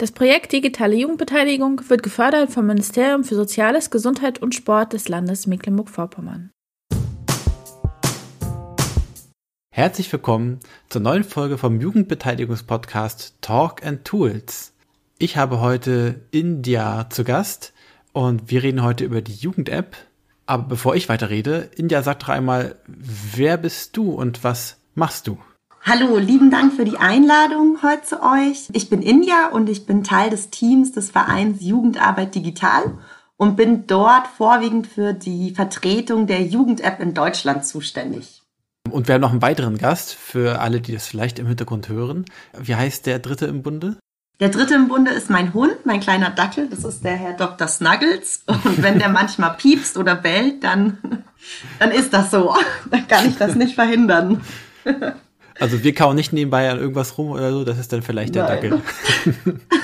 Das Projekt Digitale Jugendbeteiligung wird gefördert vom Ministerium für Soziales, Gesundheit und Sport des Landes Mecklenburg-Vorpommern. Herzlich willkommen zur neuen Folge vom Jugendbeteiligungspodcast Talk and Tools. Ich habe heute India zu Gast und wir reden heute über die Jugend-App. Aber bevor ich weiterrede, India, sag doch einmal, wer bist du und was machst du? Hallo, lieben Dank für die Einladung heute zu euch. Ich bin India und ich bin Teil des Teams des Vereins Jugendarbeit Digital und bin dort vorwiegend für die Vertretung der Jugend-App in Deutschland zuständig. Und wir haben noch einen weiteren Gast für alle, die das vielleicht im Hintergrund hören. Wie heißt der Dritte im Bunde? Der Dritte im Bunde ist mein Hund, mein kleiner Dackel. Das ist der Herr Dr. Snuggles. Und wenn der manchmal piepst oder bellt, dann, dann ist das so. Dann kann ich das nicht verhindern. Also wir kauen nicht nebenbei an irgendwas rum oder so, das ist dann vielleicht der Nein. Dackel.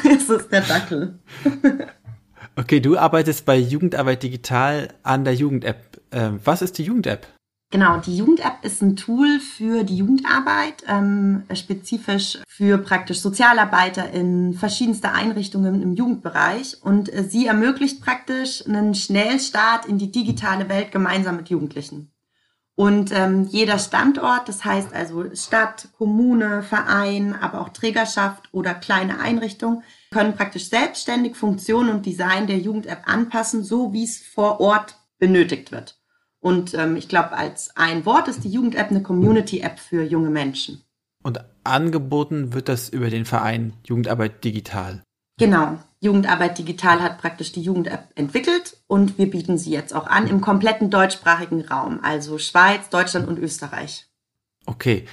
es ist der Dackel. Okay, du arbeitest bei Jugendarbeit Digital an der Jugend-App. Ähm, was ist die Jugend-App? Genau, die Jugend-App ist ein Tool für die Jugendarbeit, ähm, spezifisch für praktisch Sozialarbeiter in verschiedenste Einrichtungen im Jugendbereich. Und äh, sie ermöglicht praktisch einen Schnellstart in die digitale Welt gemeinsam mit Jugendlichen. Und ähm, jeder Standort, das heißt also Stadt, Kommune, Verein, aber auch Trägerschaft oder kleine Einrichtung, können praktisch selbstständig Funktionen und Design der Jugend-App anpassen, so wie es vor Ort benötigt wird. Und ähm, ich glaube, als ein Wort ist die Jugend-App eine Community-App für junge Menschen. Und angeboten wird das über den Verein Jugendarbeit Digital. Genau. Jugendarbeit Digital hat praktisch die Jugend-App entwickelt und wir bieten sie jetzt auch an im kompletten deutschsprachigen Raum, also Schweiz, Deutschland und Österreich. Okay.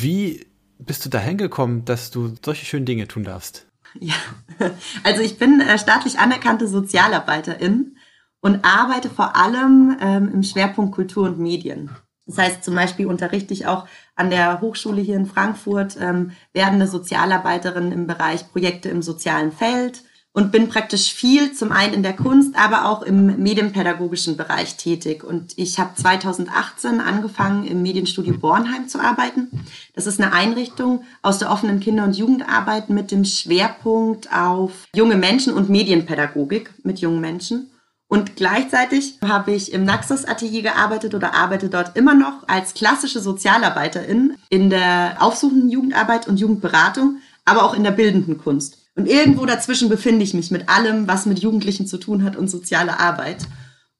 Wie bist du dahin gekommen, dass du solche schönen Dinge tun darfst? Ja, also ich bin äh, staatlich anerkannte Sozialarbeiterin und arbeite vor allem ähm, im Schwerpunkt Kultur und Medien. Das heißt, zum Beispiel unterrichte ich auch an der Hochschule hier in Frankfurt ähm, werdende Sozialarbeiterin im Bereich Projekte im sozialen Feld und bin praktisch viel zum einen in der Kunst, aber auch im medienpädagogischen Bereich tätig. Und ich habe 2018 angefangen, im Medienstudio Bornheim zu arbeiten. Das ist eine Einrichtung aus der offenen Kinder- und Jugendarbeit mit dem Schwerpunkt auf junge Menschen und Medienpädagogik mit jungen Menschen. Und gleichzeitig habe ich im Naxos-Atelier gearbeitet oder arbeite dort immer noch als klassische Sozialarbeiterin in der aufsuchenden Jugendarbeit und Jugendberatung, aber auch in der bildenden Kunst. Und irgendwo dazwischen befinde ich mich mit allem, was mit Jugendlichen zu tun hat und soziale Arbeit.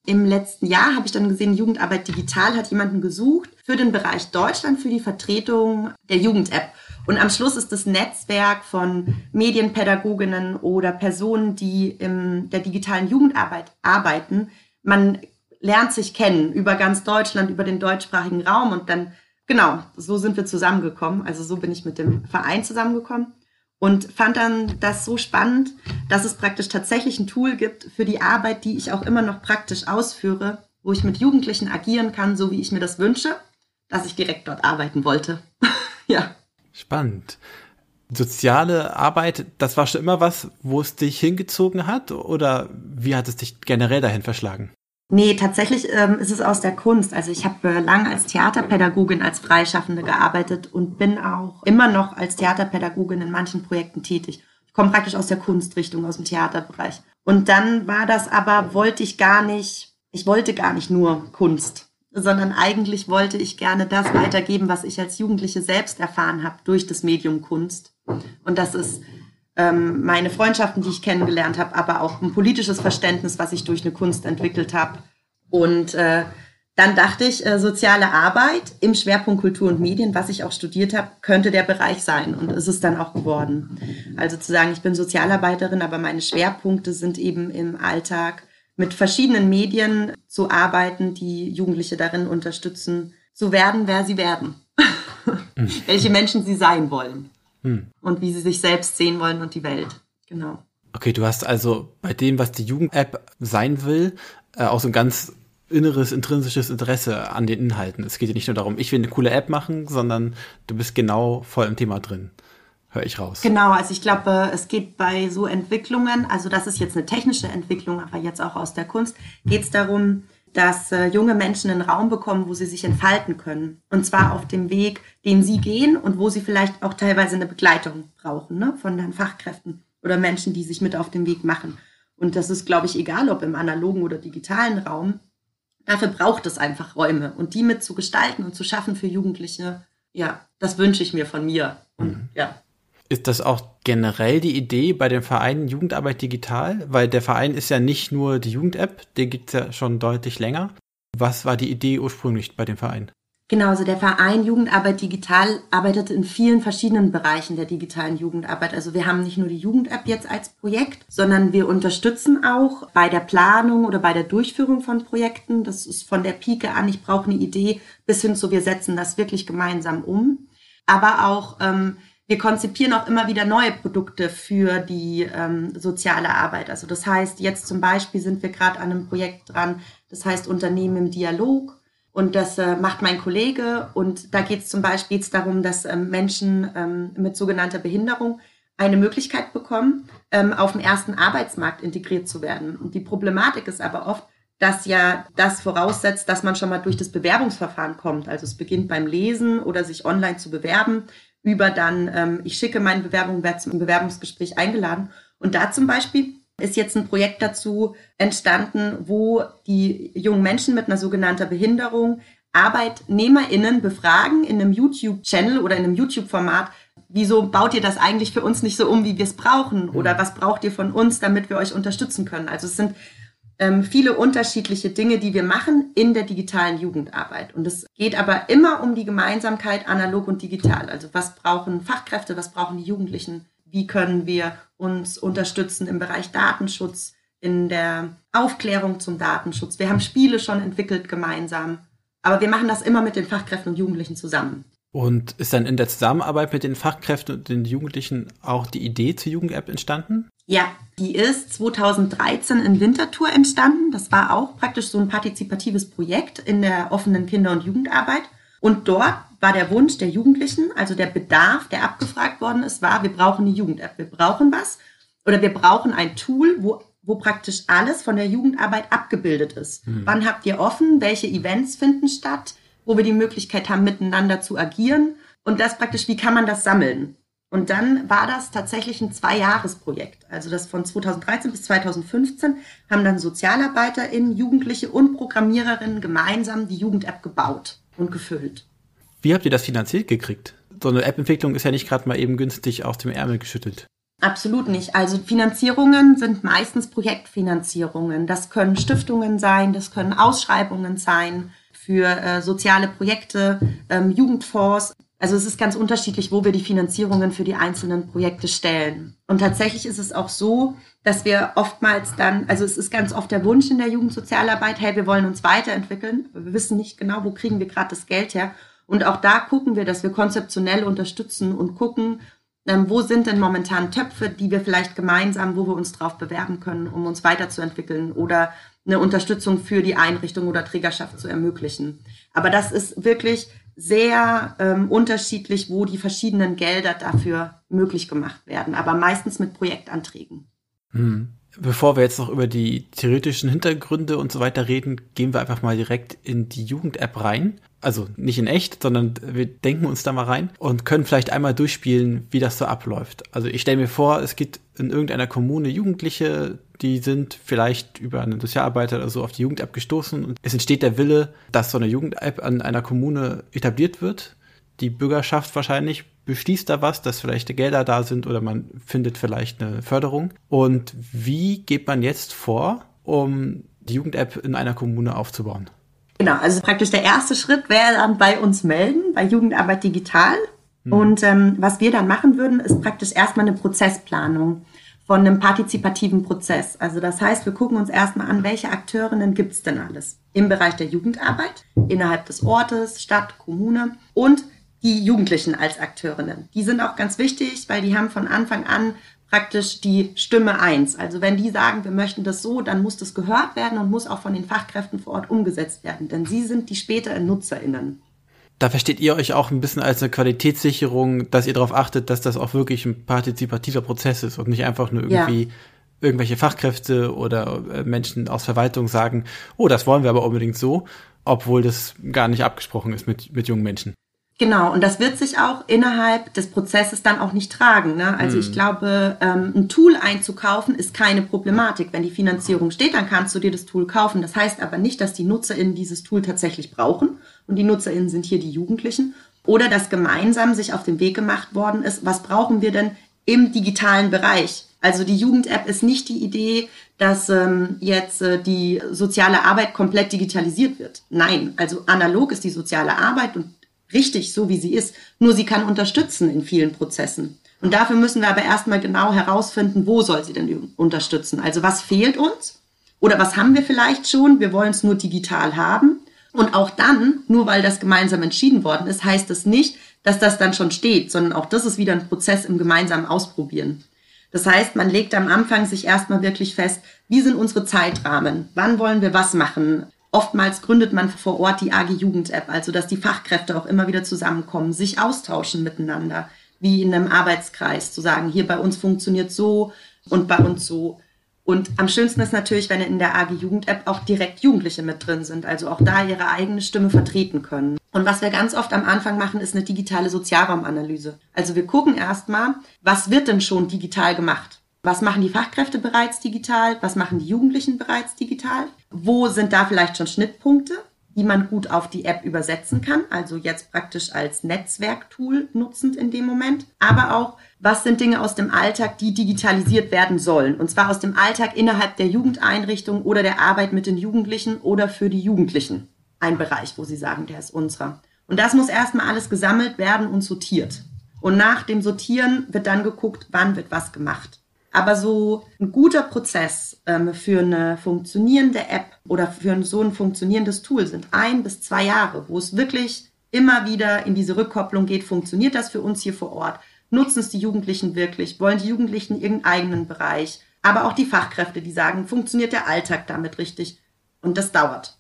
Im letzten Jahr habe ich dann gesehen, Jugendarbeit Digital hat jemanden gesucht für den Bereich Deutschland, für die Vertretung der Jugend-App. Und am Schluss ist das Netzwerk von Medienpädagoginnen oder Personen, die in der digitalen Jugendarbeit arbeiten. Man lernt sich kennen über ganz Deutschland, über den deutschsprachigen Raum und dann, genau, so sind wir zusammengekommen. Also so bin ich mit dem Verein zusammengekommen und fand dann das so spannend, dass es praktisch tatsächlich ein Tool gibt für die Arbeit, die ich auch immer noch praktisch ausführe, wo ich mit Jugendlichen agieren kann, so wie ich mir das wünsche, dass ich direkt dort arbeiten wollte. ja. Spannend. Soziale Arbeit, das war schon immer was, wo es dich hingezogen hat oder wie hat es dich generell dahin verschlagen? Nee, tatsächlich ähm, ist es aus der Kunst. Also ich habe äh, lange als Theaterpädagogin, als Freischaffende gearbeitet und bin auch immer noch als Theaterpädagogin in manchen Projekten tätig. Ich komme praktisch aus der Kunstrichtung, aus dem Theaterbereich. Und dann war das aber, wollte ich gar nicht, ich wollte gar nicht nur Kunst sondern eigentlich wollte ich gerne das weitergeben, was ich als Jugendliche selbst erfahren habe durch das Medium Kunst. Und das ist ähm, meine Freundschaften, die ich kennengelernt habe, aber auch ein politisches Verständnis, was ich durch eine Kunst entwickelt habe. Und äh, dann dachte ich, äh, soziale Arbeit im Schwerpunkt Kultur und Medien, was ich auch studiert habe, könnte der Bereich sein. Und ist es dann auch geworden. Also zu sagen, ich bin Sozialarbeiterin, aber meine Schwerpunkte sind eben im Alltag mit verschiedenen Medien zu arbeiten, die Jugendliche darin unterstützen, zu werden, wer sie werden. Mhm. Welche Menschen sie sein wollen. Mhm. Und wie sie sich selbst sehen wollen und die Welt. Genau. Okay, du hast also bei dem, was die Jugend-App sein will, äh, auch so ein ganz inneres, intrinsisches Interesse an den Inhalten. Es geht ja nicht nur darum, ich will eine coole App machen, sondern du bist genau voll im Thema drin. Hör ich raus. Genau, also ich glaube, es geht bei so Entwicklungen, also das ist jetzt eine technische Entwicklung, aber jetzt auch aus der Kunst, geht es darum, dass äh, junge Menschen einen Raum bekommen, wo sie sich entfalten können. Und zwar auf dem Weg, den sie gehen und wo sie vielleicht auch teilweise eine Begleitung brauchen, ne? von den Fachkräften oder Menschen, die sich mit auf den Weg machen. Und das ist, glaube ich, egal, ob im analogen oder digitalen Raum. Dafür braucht es einfach Räume und die mit zu gestalten und zu schaffen für Jugendliche. Ja, das wünsche ich mir von mir. Und, mhm. ja. Ist das auch generell die Idee bei dem Verein Jugendarbeit Digital? Weil der Verein ist ja nicht nur die Jugend-App, den gibt es ja schon deutlich länger. Was war die Idee ursprünglich bei dem Verein? Genau, also der Verein Jugendarbeit Digital arbeitet in vielen verschiedenen Bereichen der digitalen Jugendarbeit. Also wir haben nicht nur die Jugend-App jetzt als Projekt, sondern wir unterstützen auch bei der Planung oder bei der Durchführung von Projekten. Das ist von der Pike an, ich brauche eine Idee, bis hin zu, wir setzen das wirklich gemeinsam um. Aber auch ähm, wir konzipieren auch immer wieder neue Produkte für die ähm, soziale Arbeit. Also das heißt, jetzt zum Beispiel sind wir gerade an einem Projekt dran, das heißt Unternehmen im Dialog. Und das äh, macht mein Kollege. Und da geht es zum Beispiel darum, dass ähm, Menschen ähm, mit sogenannter Behinderung eine Möglichkeit bekommen, ähm, auf dem ersten Arbeitsmarkt integriert zu werden. Und die Problematik ist aber oft, dass ja das voraussetzt, dass man schon mal durch das Bewerbungsverfahren kommt. Also es beginnt beim Lesen oder sich online zu bewerben, über dann, ähm, ich schicke meine Bewerbung, werde zum Bewerbungsgespräch eingeladen. Und da zum Beispiel ist jetzt ein Projekt dazu entstanden, wo die jungen Menschen mit einer sogenannten Behinderung ArbeitnehmerInnen befragen in einem YouTube-Channel oder in einem YouTube-Format, wieso baut ihr das eigentlich für uns nicht so um, wie wir es brauchen? Oder mhm. was braucht ihr von uns, damit wir euch unterstützen können? Also es sind ähm, viele unterschiedliche Dinge, die wir machen in der digitalen Jugendarbeit. Und es geht aber immer um die Gemeinsamkeit analog und digital. Also was brauchen Fachkräfte, was brauchen die Jugendlichen, wie können wir uns unterstützen im Bereich Datenschutz, in der Aufklärung zum Datenschutz. Wir haben Spiele schon entwickelt gemeinsam, aber wir machen das immer mit den Fachkräften und Jugendlichen zusammen. Und ist dann in der Zusammenarbeit mit den Fachkräften und den Jugendlichen auch die Idee zur Jugend-App entstanden? Ja, die ist 2013 in Winterthur entstanden. Das war auch praktisch so ein partizipatives Projekt in der offenen Kinder- und Jugendarbeit. Und dort war der Wunsch der Jugendlichen, also der Bedarf, der abgefragt worden ist, war, wir brauchen eine Jugend-App. Wir brauchen was oder wir brauchen ein Tool, wo, wo praktisch alles von der Jugendarbeit abgebildet ist. Hm. Wann habt ihr offen? Welche Events finden statt? Wo wir die Möglichkeit haben, miteinander zu agieren. Und das praktisch, wie kann man das sammeln? Und dann war das tatsächlich ein Zwei-Jahres-Projekt. Also das von 2013 bis 2015 haben dann SozialarbeiterInnen, Jugendliche und Programmiererinnen gemeinsam die Jugend-App gebaut und gefüllt. Wie habt ihr das finanziert gekriegt? So eine App-Entwicklung ist ja nicht gerade mal eben günstig aus dem Ärmel geschüttelt. Absolut nicht. Also Finanzierungen sind meistens Projektfinanzierungen. Das können Stiftungen sein, das können Ausschreibungen sein für äh, soziale Projekte, ähm, Jugendfonds. Also es ist ganz unterschiedlich, wo wir die Finanzierungen für die einzelnen Projekte stellen. Und tatsächlich ist es auch so, dass wir oftmals dann, also es ist ganz oft der Wunsch in der Jugendsozialarbeit, hey, wir wollen uns weiterentwickeln, aber wir wissen nicht genau, wo kriegen wir gerade das Geld her. Und auch da gucken wir, dass wir konzeptionell unterstützen und gucken, ähm, wo sind denn momentan Töpfe, die wir vielleicht gemeinsam, wo wir uns drauf bewerben können, um uns weiterzuentwickeln oder eine Unterstützung für die Einrichtung oder Trägerschaft zu ermöglichen. Aber das ist wirklich sehr ähm, unterschiedlich, wo die verschiedenen Gelder dafür möglich gemacht werden, aber meistens mit Projektanträgen. Hm. Bevor wir jetzt noch über die theoretischen Hintergründe und so weiter reden, gehen wir einfach mal direkt in die Jugend-App rein. Also nicht in echt, sondern wir denken uns da mal rein und können vielleicht einmal durchspielen, wie das so abläuft. Also ich stelle mir vor, es gibt in irgendeiner Kommune Jugendliche, die sind vielleicht über einen Sozialarbeiter oder so auf die Jugend-App gestoßen und es entsteht der Wille, dass so eine Jugend-App an einer Kommune etabliert wird. Die Bürgerschaft wahrscheinlich beschließt da was, dass vielleicht Gelder da sind oder man findet vielleicht eine Förderung. Und wie geht man jetzt vor, um die Jugend-App in einer Kommune aufzubauen? Genau, also praktisch der erste Schritt wäre dann bei uns melden, bei Jugendarbeit Digital. Hm. Und ähm, was wir dann machen würden, ist praktisch erstmal eine Prozessplanung von einem partizipativen Prozess. Also das heißt, wir gucken uns erstmal an, welche Akteurinnen gibt es denn alles im Bereich der Jugendarbeit, innerhalb des Ortes, Stadt, Kommune und die Jugendlichen als Akteurinnen. Die sind auch ganz wichtig, weil die haben von Anfang an praktisch die Stimme eins. Also wenn die sagen, wir möchten das so, dann muss das gehört werden und muss auch von den Fachkräften vor Ort umgesetzt werden. Denn sie sind die späteren NutzerInnen. Da versteht ihr euch auch ein bisschen als eine Qualitätssicherung, dass ihr darauf achtet, dass das auch wirklich ein partizipativer Prozess ist und nicht einfach nur irgendwie ja. irgendwelche Fachkräfte oder äh, Menschen aus Verwaltung sagen, oh, das wollen wir aber unbedingt so, obwohl das gar nicht abgesprochen ist mit, mit jungen Menschen. Genau, und das wird sich auch innerhalb des Prozesses dann auch nicht tragen. Ne? Also hm. ich glaube, ähm, ein Tool einzukaufen ist keine Problematik. Wenn die Finanzierung steht, dann kannst du dir das Tool kaufen. Das heißt aber nicht, dass die NutzerInnen dieses Tool tatsächlich brauchen. Und die NutzerInnen sind hier die Jugendlichen. Oder dass gemeinsam sich auf den Weg gemacht worden ist, was brauchen wir denn im digitalen Bereich? Also die Jugend-App ist nicht die Idee, dass ähm, jetzt äh, die soziale Arbeit komplett digitalisiert wird. Nein, also analog ist die soziale Arbeit und richtig so, wie sie ist. Nur sie kann unterstützen in vielen Prozessen. Und dafür müssen wir aber erstmal genau herausfinden, wo soll sie denn unterstützen? Also was fehlt uns? Oder was haben wir vielleicht schon? Wir wollen es nur digital haben. Und auch dann, nur weil das gemeinsam entschieden worden ist, heißt das nicht, dass das dann schon steht, sondern auch das ist wieder ein Prozess im gemeinsamen Ausprobieren. Das heißt, man legt am Anfang sich erstmal wirklich fest, wie sind unsere Zeitrahmen? Wann wollen wir was machen? Oftmals gründet man vor Ort die AG Jugend App, also dass die Fachkräfte auch immer wieder zusammenkommen, sich austauschen miteinander, wie in einem Arbeitskreis, zu sagen, hier bei uns funktioniert so und bei uns so. Und am schönsten ist natürlich, wenn in der AG Jugend App auch direkt Jugendliche mit drin sind, also auch da ihre eigene Stimme vertreten können. Und was wir ganz oft am Anfang machen, ist eine digitale Sozialraumanalyse. Also wir gucken erstmal, was wird denn schon digital gemacht? Was machen die Fachkräfte bereits digital? Was machen die Jugendlichen bereits digital? Wo sind da vielleicht schon Schnittpunkte, die man gut auf die App übersetzen kann? Also jetzt praktisch als Netzwerktool nutzend in dem Moment. Aber auch, was sind Dinge aus dem Alltag, die digitalisiert werden sollen? Und zwar aus dem Alltag innerhalb der Jugendeinrichtung oder der Arbeit mit den Jugendlichen oder für die Jugendlichen. Ein Bereich, wo sie sagen, der ist unserer. Und das muss erstmal alles gesammelt werden und sortiert. Und nach dem Sortieren wird dann geguckt, wann wird was gemacht. Aber so ein guter Prozess ähm, für eine funktionierende App oder für so ein funktionierendes Tool sind ein bis zwei Jahre, wo es wirklich immer wieder in diese Rückkopplung geht. Funktioniert das für uns hier vor Ort? Nutzen es die Jugendlichen wirklich? Wollen die Jugendlichen ihren eigenen Bereich? Aber auch die Fachkräfte, die sagen, funktioniert der Alltag damit richtig? Und das dauert.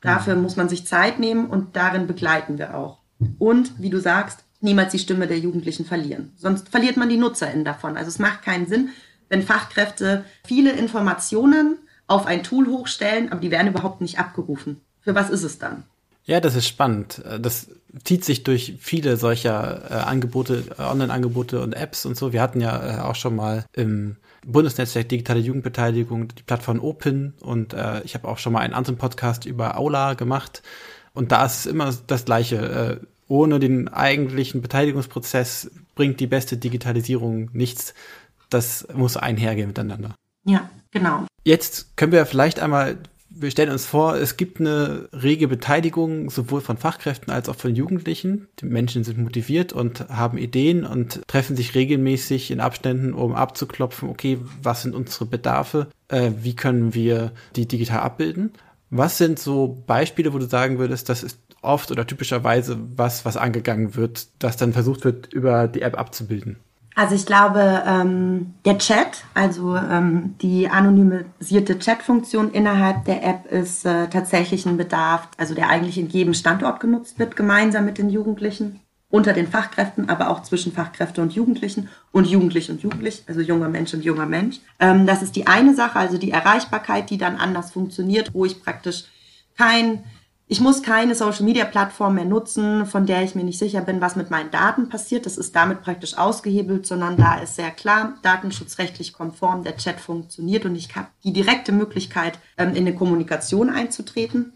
Dafür muss man sich Zeit nehmen und darin begleiten wir auch. Und wie du sagst, niemals die Stimme der Jugendlichen verlieren. Sonst verliert man die NutzerInnen davon. Also es macht keinen Sinn, wenn Fachkräfte viele Informationen auf ein Tool hochstellen, aber die werden überhaupt nicht abgerufen. Für was ist es dann? Ja, das ist spannend. Das zieht sich durch viele solcher äh, Angebote, äh, Online-Angebote und Apps und so. Wir hatten ja äh, auch schon mal im Bundesnetzwerk Digitale Jugendbeteiligung die Plattform Open und äh, ich habe auch schon mal einen anderen Podcast über Aula gemacht. Und da ist es immer das Gleiche. Äh, ohne den eigentlichen Beteiligungsprozess bringt die beste Digitalisierung nichts das muss einhergehen miteinander. Ja, genau. Jetzt können wir vielleicht einmal, wir stellen uns vor, es gibt eine rege Beteiligung sowohl von Fachkräften als auch von Jugendlichen. Die Menschen sind motiviert und haben Ideen und treffen sich regelmäßig in Abständen, um abzuklopfen, okay, was sind unsere Bedarfe, äh, wie können wir die digital abbilden. Was sind so Beispiele, wo du sagen würdest, das ist oft oder typischerweise was, was angegangen wird, das dann versucht wird, über die App abzubilden? Also ich glaube, ähm, der Chat, also ähm, die anonymisierte Chat-Funktion innerhalb der App ist äh, tatsächlich ein Bedarf, also der eigentlich in jedem Standort genutzt wird, gemeinsam mit den Jugendlichen, unter den Fachkräften, aber auch zwischen Fachkräfte und Jugendlichen und Jugendlich und Jugendlich, also junger Mensch und junger Mensch. Ähm, das ist die eine Sache, also die Erreichbarkeit, die dann anders funktioniert, wo ich praktisch kein ich muss keine Social-Media-Plattform mehr nutzen, von der ich mir nicht sicher bin, was mit meinen Daten passiert. Das ist damit praktisch ausgehebelt, sondern da ist sehr klar, datenschutzrechtlich konform, der Chat funktioniert und ich habe die direkte Möglichkeit, ähm, in eine Kommunikation einzutreten.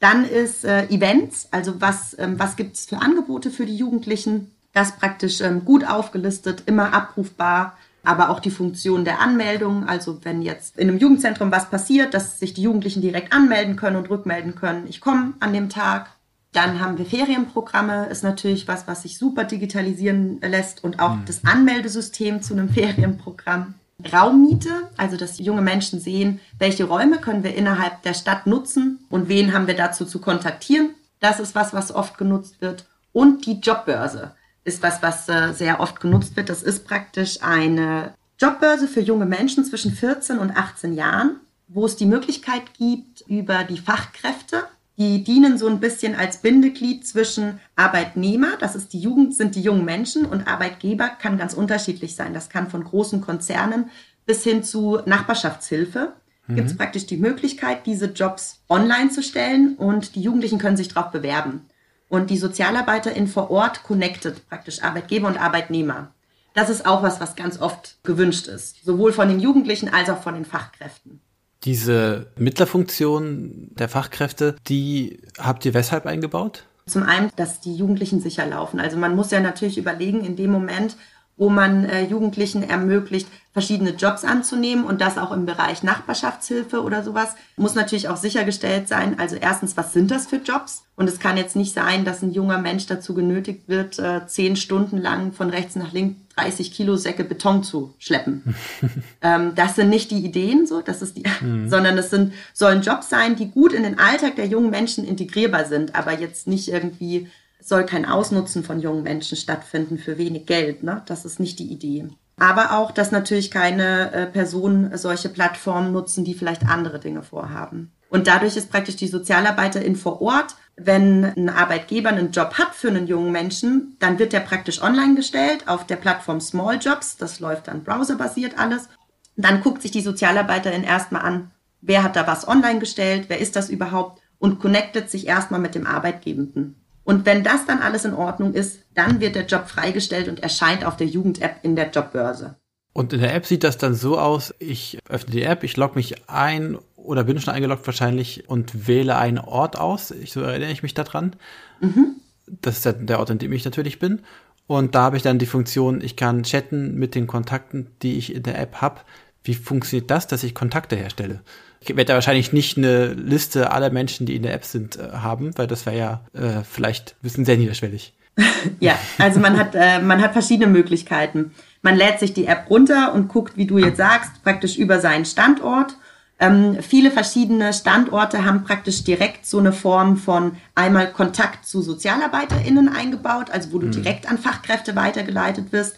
Dann ist äh, Events, also was, ähm, was gibt es für Angebote für die Jugendlichen, das praktisch ähm, gut aufgelistet, immer abrufbar aber auch die Funktion der Anmeldung. Also wenn jetzt in einem Jugendzentrum was passiert, dass sich die Jugendlichen direkt anmelden können und rückmelden können, ich komme an dem Tag. Dann haben wir Ferienprogramme, ist natürlich was, was sich super digitalisieren lässt und auch mhm. das Anmeldesystem zu einem Ferienprogramm. Raummiete, also dass junge Menschen sehen, welche Räume können wir innerhalb der Stadt nutzen und wen haben wir dazu zu kontaktieren. Das ist was, was oft genutzt wird. Und die Jobbörse ist was, was äh, sehr oft genutzt wird. Das ist praktisch eine Jobbörse für junge Menschen zwischen 14 und 18 Jahren, wo es die Möglichkeit gibt, über die Fachkräfte, die dienen so ein bisschen als Bindeglied zwischen Arbeitnehmer, das ist die Jugend, sind die jungen Menschen und Arbeitgeber kann ganz unterschiedlich sein. Das kann von großen Konzernen bis hin zu Nachbarschaftshilfe. Mhm. Gibt es praktisch die Möglichkeit, diese Jobs online zu stellen und die Jugendlichen können sich darauf bewerben. Und die Sozialarbeiterin vor Ort connectet praktisch Arbeitgeber und Arbeitnehmer. Das ist auch was, was ganz oft gewünscht ist, sowohl von den Jugendlichen als auch von den Fachkräften. Diese Mittlerfunktion der Fachkräfte, die habt ihr weshalb eingebaut? Zum einen, dass die Jugendlichen sicher laufen. Also man muss ja natürlich überlegen, in dem Moment, wo man äh, Jugendlichen ermöglicht, verschiedene Jobs anzunehmen und das auch im Bereich Nachbarschaftshilfe oder sowas, muss natürlich auch sichergestellt sein. Also erstens, was sind das für Jobs? Und es kann jetzt nicht sein, dass ein junger Mensch dazu genötigt wird, äh, zehn Stunden lang von rechts nach links 30 Kilo Säcke Beton zu schleppen. ähm, das sind nicht die Ideen, so, das ist die, mhm. sondern es sind, sollen Jobs sein, die gut in den Alltag der jungen Menschen integrierbar sind, aber jetzt nicht irgendwie soll kein Ausnutzen von jungen Menschen stattfinden für wenig Geld. Ne? Das ist nicht die Idee. Aber auch, dass natürlich keine äh, Personen solche Plattformen nutzen, die vielleicht andere Dinge vorhaben. Und dadurch ist praktisch die Sozialarbeiterin vor Ort, wenn ein Arbeitgeber einen Job hat für einen jungen Menschen, dann wird der praktisch online gestellt auf der Plattform Small Jobs. Das läuft dann browserbasiert alles. Dann guckt sich die Sozialarbeiterin erstmal an, wer hat da was online gestellt, wer ist das überhaupt und connectet sich erstmal mit dem Arbeitgebenden. Und wenn das dann alles in Ordnung ist, dann wird der Job freigestellt und erscheint auf der Jugend-App in der Jobbörse. Und in der App sieht das dann so aus, ich öffne die App, ich logge mich ein oder bin schon eingeloggt wahrscheinlich und wähle einen Ort aus. Ich, so erinnere ich mich daran. Mhm. Das ist der Ort, in dem ich natürlich bin. Und da habe ich dann die Funktion, ich kann chatten mit den Kontakten, die ich in der App habe. Wie funktioniert das, dass ich Kontakte herstelle? Ich werde wahrscheinlich nicht eine Liste aller Menschen, die in der App sind, äh, haben, weil das wäre ja äh, vielleicht ein bisschen sehr niederschwellig. ja, also man hat, äh, man hat verschiedene Möglichkeiten. Man lädt sich die App runter und guckt, wie du jetzt sagst, praktisch über seinen Standort. Ähm, viele verschiedene Standorte haben praktisch direkt so eine Form von einmal Kontakt zu SozialarbeiterInnen eingebaut, also wo du mhm. direkt an Fachkräfte weitergeleitet wirst.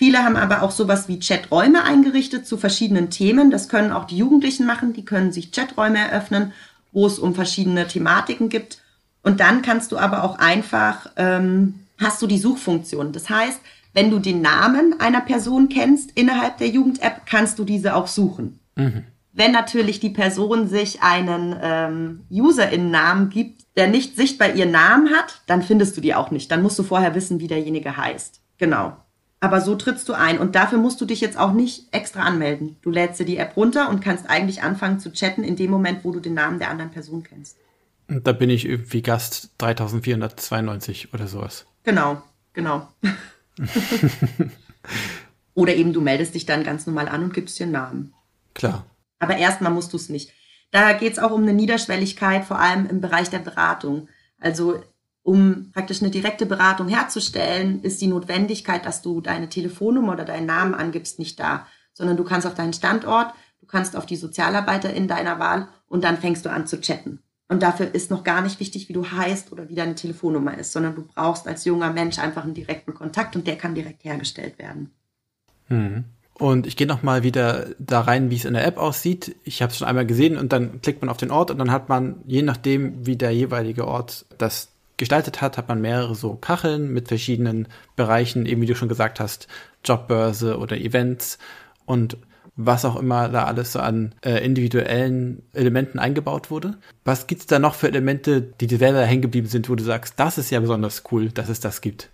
Viele haben aber auch sowas wie Chaträume eingerichtet zu verschiedenen Themen. Das können auch die Jugendlichen machen. Die können sich Chaträume eröffnen, wo es um verschiedene Thematiken gibt. Und dann kannst du aber auch einfach, ähm, hast du die Suchfunktion. Das heißt, wenn du den Namen einer Person kennst innerhalb der Jugend-App, kannst du diese auch suchen. Mhm. Wenn natürlich die Person sich einen ähm, User-In-Namen gibt, der nicht sichtbar ihren Namen hat, dann findest du die auch nicht. Dann musst du vorher wissen, wie derjenige heißt. Genau. Aber so trittst du ein und dafür musst du dich jetzt auch nicht extra anmelden. Du lädst dir die App runter und kannst eigentlich anfangen zu chatten in dem Moment, wo du den Namen der anderen Person kennst. Und da bin ich irgendwie Gast 3492 oder sowas. Genau, genau. oder eben du meldest dich dann ganz normal an und gibst dir einen Namen. Klar. Aber erstmal musst du es nicht. Da geht es auch um eine Niederschwelligkeit, vor allem im Bereich der Beratung. Also um praktisch eine direkte Beratung herzustellen, ist die Notwendigkeit, dass du deine Telefonnummer oder deinen Namen angibst, nicht da, sondern du kannst auf deinen Standort, du kannst auf die Sozialarbeiter in deiner Wahl und dann fängst du an zu chatten. Und dafür ist noch gar nicht wichtig, wie du heißt oder wie deine Telefonnummer ist, sondern du brauchst als junger Mensch einfach einen direkten Kontakt und der kann direkt hergestellt werden. Hm. Und ich gehe nochmal wieder da rein, wie es in der App aussieht. Ich habe es schon einmal gesehen und dann klickt man auf den Ort und dann hat man, je nachdem, wie der jeweilige Ort das gestaltet hat, hat man mehrere so Kacheln mit verschiedenen Bereichen, eben wie du schon gesagt hast, Jobbörse oder Events und was auch immer da alles so an äh, individuellen Elementen eingebaut wurde. Was gibt's da noch für Elemente, die dir selber hängen geblieben sind, wo du sagst, das ist ja besonders cool, dass es das gibt?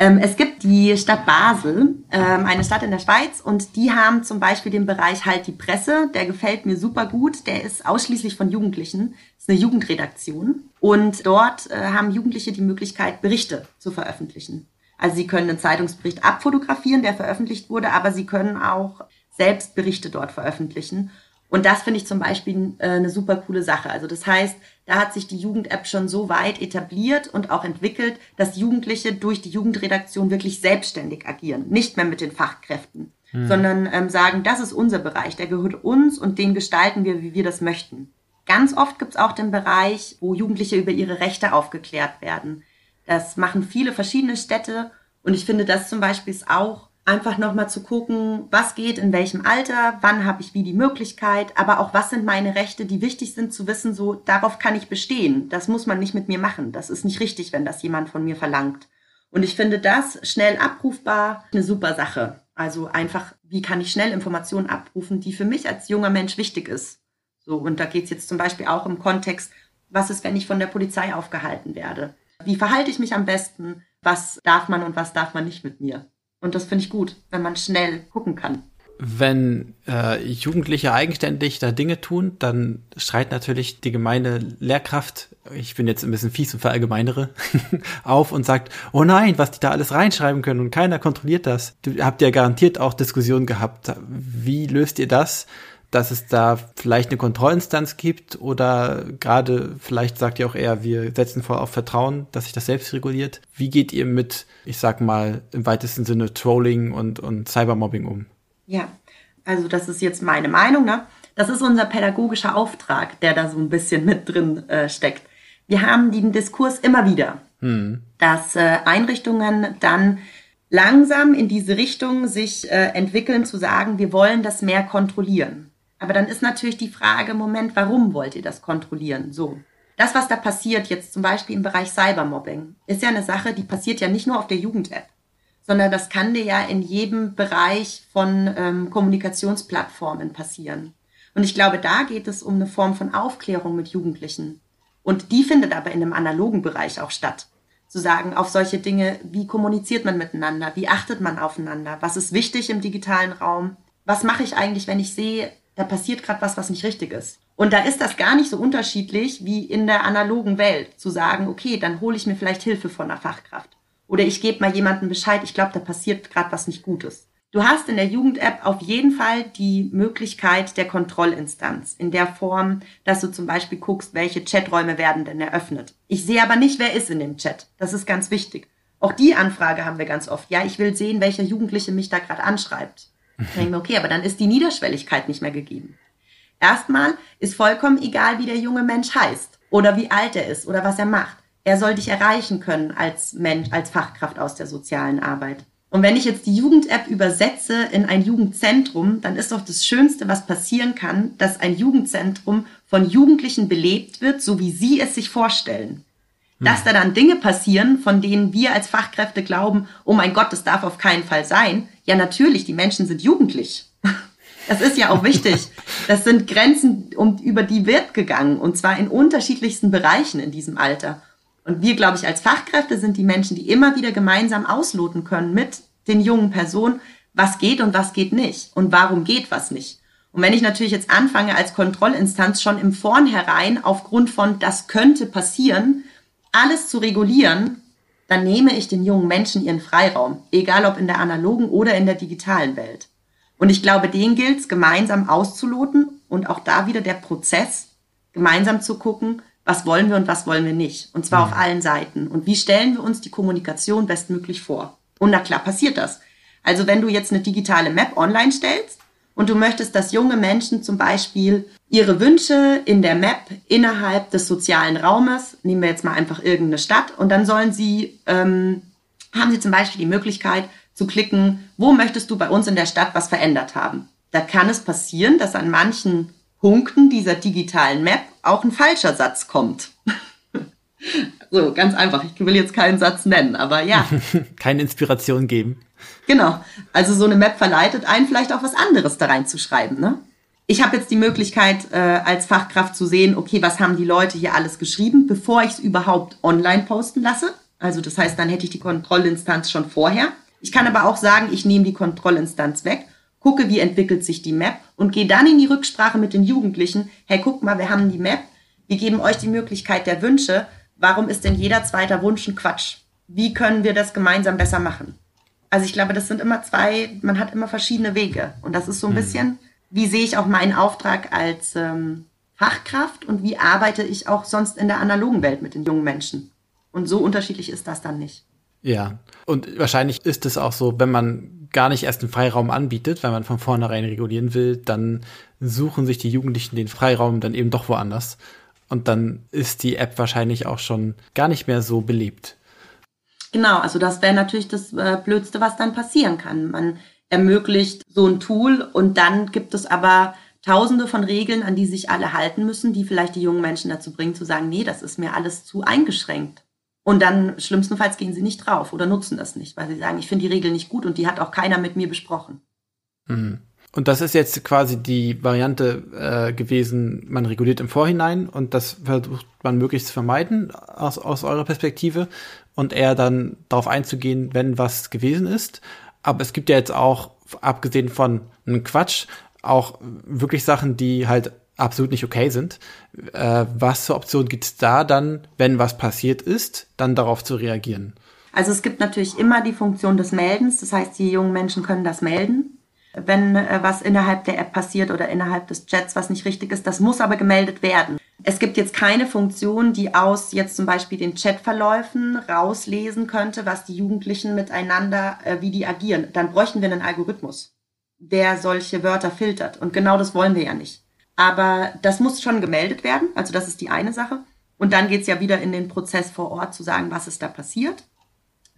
Ähm, es gibt die Stadt Basel, ähm, eine Stadt in der Schweiz, und die haben zum Beispiel den Bereich Halt die Presse. Der gefällt mir super gut. Der ist ausschließlich von Jugendlichen. Das ist eine Jugendredaktion. Und dort äh, haben Jugendliche die Möglichkeit, Berichte zu veröffentlichen. Also sie können einen Zeitungsbericht abfotografieren, der veröffentlicht wurde, aber sie können auch selbst Berichte dort veröffentlichen. Und das finde ich zum Beispiel äh, eine super coole Sache. Also das heißt, da hat sich die Jugend-App schon so weit etabliert und auch entwickelt, dass Jugendliche durch die Jugendredaktion wirklich selbstständig agieren, nicht mehr mit den Fachkräften, hm. sondern ähm, sagen, das ist unser Bereich, der gehört uns und den gestalten wir, wie wir das möchten. Ganz oft gibt es auch den Bereich, wo Jugendliche über ihre Rechte aufgeklärt werden. Das machen viele verschiedene Städte und ich finde, das zum Beispiel ist auch einfach nochmal zu gucken, was geht in welchem Alter, wann habe ich wie die Möglichkeit, aber auch was sind meine Rechte, die wichtig sind zu wissen, so darauf kann ich bestehen. Das muss man nicht mit mir machen. Das ist nicht richtig, wenn das jemand von mir verlangt. Und ich finde das schnell abrufbar eine super Sache. Also einfach, wie kann ich schnell Informationen abrufen, die für mich als junger Mensch wichtig ist. So, und da geht es jetzt zum Beispiel auch im Kontext, was ist, wenn ich von der Polizei aufgehalten werde? Wie verhalte ich mich am besten? Was darf man und was darf man nicht mit mir? Und das finde ich gut, wenn man schnell gucken kann. Wenn äh, Jugendliche eigenständig da Dinge tun, dann schreit natürlich die gemeine Lehrkraft, ich bin jetzt ein bisschen fies und verallgemeinere, auf und sagt, oh nein, was die da alles reinschreiben können und keiner kontrolliert das. Du habt ja garantiert auch Diskussionen gehabt. Wie löst ihr das? Dass es da vielleicht eine Kontrollinstanz gibt oder gerade vielleicht sagt ihr auch eher, wir setzen vor auf Vertrauen, dass sich das selbst reguliert. Wie geht ihr mit, ich sag mal, im weitesten Sinne Trolling und, und Cybermobbing um? Ja, also das ist jetzt meine Meinung, ne? Das ist unser pädagogischer Auftrag, der da so ein bisschen mit drin äh, steckt. Wir haben den Diskurs immer wieder, hm. dass äh, Einrichtungen dann langsam in diese Richtung sich äh, entwickeln, zu sagen, wir wollen das mehr kontrollieren. Aber dann ist natürlich die Frage, Moment, warum wollt ihr das kontrollieren? So. Das, was da passiert, jetzt zum Beispiel im Bereich Cybermobbing, ist ja eine Sache, die passiert ja nicht nur auf der Jugend-App, sondern das kann dir ja in jedem Bereich von ähm, Kommunikationsplattformen passieren. Und ich glaube, da geht es um eine Form von Aufklärung mit Jugendlichen. Und die findet aber in einem analogen Bereich auch statt. Zu sagen, auf solche Dinge, wie kommuniziert man miteinander, wie achtet man aufeinander, was ist wichtig im digitalen Raum, was mache ich eigentlich, wenn ich sehe, da passiert gerade was, was nicht richtig ist. Und da ist das gar nicht so unterschiedlich wie in der analogen Welt, zu sagen, okay, dann hole ich mir vielleicht Hilfe von einer Fachkraft. Oder ich gebe mal jemandem Bescheid, ich glaube, da passiert gerade was nicht Gutes. Du hast in der Jugend-App auf jeden Fall die Möglichkeit der Kontrollinstanz in der Form, dass du zum Beispiel guckst, welche Chaträume werden denn eröffnet. Ich sehe aber nicht, wer ist in dem Chat. Das ist ganz wichtig. Auch die Anfrage haben wir ganz oft. Ja, ich will sehen, welcher Jugendliche mich da gerade anschreibt. Dann denke ich mir, okay, aber dann ist die Niederschwelligkeit nicht mehr gegeben. Erstmal ist vollkommen egal, wie der junge Mensch heißt oder wie alt er ist oder was er macht. Er soll dich erreichen können als Mensch, als Fachkraft aus der sozialen Arbeit. Und wenn ich jetzt die Jugend-App übersetze in ein Jugendzentrum, dann ist doch das Schönste, was passieren kann, dass ein Jugendzentrum von Jugendlichen belebt wird, so wie sie es sich vorstellen. Dass hm. da dann Dinge passieren, von denen wir als Fachkräfte glauben, oh mein Gott, das darf auf keinen Fall sein. Ja, natürlich, die Menschen sind jugendlich. Das ist ja auch wichtig. Das sind Grenzen, um, über die wird gegangen, und zwar in unterschiedlichsten Bereichen in diesem Alter. Und wir, glaube ich, als Fachkräfte sind die Menschen, die immer wieder gemeinsam ausloten können mit den jungen Personen, was geht und was geht nicht und warum geht was nicht. Und wenn ich natürlich jetzt anfange als Kontrollinstanz schon im Vornherein aufgrund von das könnte passieren, alles zu regulieren, dann nehme ich den jungen Menschen ihren Freiraum, egal ob in der analogen oder in der digitalen Welt. Und ich glaube, den gilt es gemeinsam auszuloten und auch da wieder der Prozess, gemeinsam zu gucken, was wollen wir und was wollen wir nicht. Und zwar mhm. auf allen Seiten. Und wie stellen wir uns die Kommunikation bestmöglich vor? Und na klar passiert das. Also wenn du jetzt eine digitale Map online stellst, und du möchtest, dass junge Menschen zum Beispiel ihre Wünsche in der Map innerhalb des sozialen Raumes, nehmen wir jetzt mal einfach irgendeine Stadt, und dann sollen sie, ähm, haben sie zum Beispiel die Möglichkeit zu klicken, wo möchtest du bei uns in der Stadt was verändert haben. Da kann es passieren, dass an manchen Punkten dieser digitalen Map auch ein falscher Satz kommt. So, ganz einfach. Ich will jetzt keinen Satz nennen, aber ja. Keine Inspiration geben. Genau. Also so eine Map verleitet einen vielleicht auch was anderes da reinzuschreiben. Ne? Ich habe jetzt die Möglichkeit, äh, als Fachkraft zu sehen, okay, was haben die Leute hier alles geschrieben, bevor ich es überhaupt online posten lasse. Also das heißt, dann hätte ich die Kontrollinstanz schon vorher. Ich kann aber auch sagen, ich nehme die Kontrollinstanz weg, gucke, wie entwickelt sich die Map und gehe dann in die Rücksprache mit den Jugendlichen. Hey, guck mal, wir haben die Map. Wir geben euch die Möglichkeit der Wünsche. Warum ist denn jeder zweiter Wunsch ein Quatsch? Wie können wir das gemeinsam besser machen? Also ich glaube, das sind immer zwei, man hat immer verschiedene Wege. Und das ist so ein mhm. bisschen, wie sehe ich auch meinen Auftrag als ähm, Fachkraft und wie arbeite ich auch sonst in der analogen Welt mit den jungen Menschen. Und so unterschiedlich ist das dann nicht. Ja, und wahrscheinlich ist es auch so, wenn man gar nicht erst einen Freiraum anbietet, weil man von vornherein regulieren will, dann suchen sich die Jugendlichen den Freiraum dann eben doch woanders. Und dann ist die App wahrscheinlich auch schon gar nicht mehr so belebt. Genau, also das wäre natürlich das äh, Blödste, was dann passieren kann. Man ermöglicht so ein Tool und dann gibt es aber tausende von Regeln, an die sich alle halten müssen, die vielleicht die jungen Menschen dazu bringen zu sagen, nee, das ist mir alles zu eingeschränkt. Und dann schlimmstenfalls gehen sie nicht drauf oder nutzen das nicht, weil sie sagen, ich finde die Regel nicht gut und die hat auch keiner mit mir besprochen. Mhm. Und das ist jetzt quasi die Variante äh, gewesen, man reguliert im Vorhinein und das versucht man möglichst zu vermeiden aus, aus eurer Perspektive und eher dann darauf einzugehen, wenn was gewesen ist. Aber es gibt ja jetzt auch, abgesehen von einem Quatsch, auch wirklich Sachen, die halt absolut nicht okay sind. Äh, was für Optionen gibt es da dann, wenn was passiert ist, dann darauf zu reagieren? Also es gibt natürlich immer die Funktion des Meldens. Das heißt, die jungen Menschen können das melden wenn äh, was innerhalb der App passiert oder innerhalb des Chats, was nicht richtig ist. Das muss aber gemeldet werden. Es gibt jetzt keine Funktion, die aus jetzt zum Beispiel den Chatverläufen rauslesen könnte, was die Jugendlichen miteinander, äh, wie die agieren. Dann bräuchten wir einen Algorithmus, der solche Wörter filtert. Und genau das wollen wir ja nicht. Aber das muss schon gemeldet werden. Also das ist die eine Sache. Und dann geht's ja wieder in den Prozess vor Ort zu sagen, was ist da passiert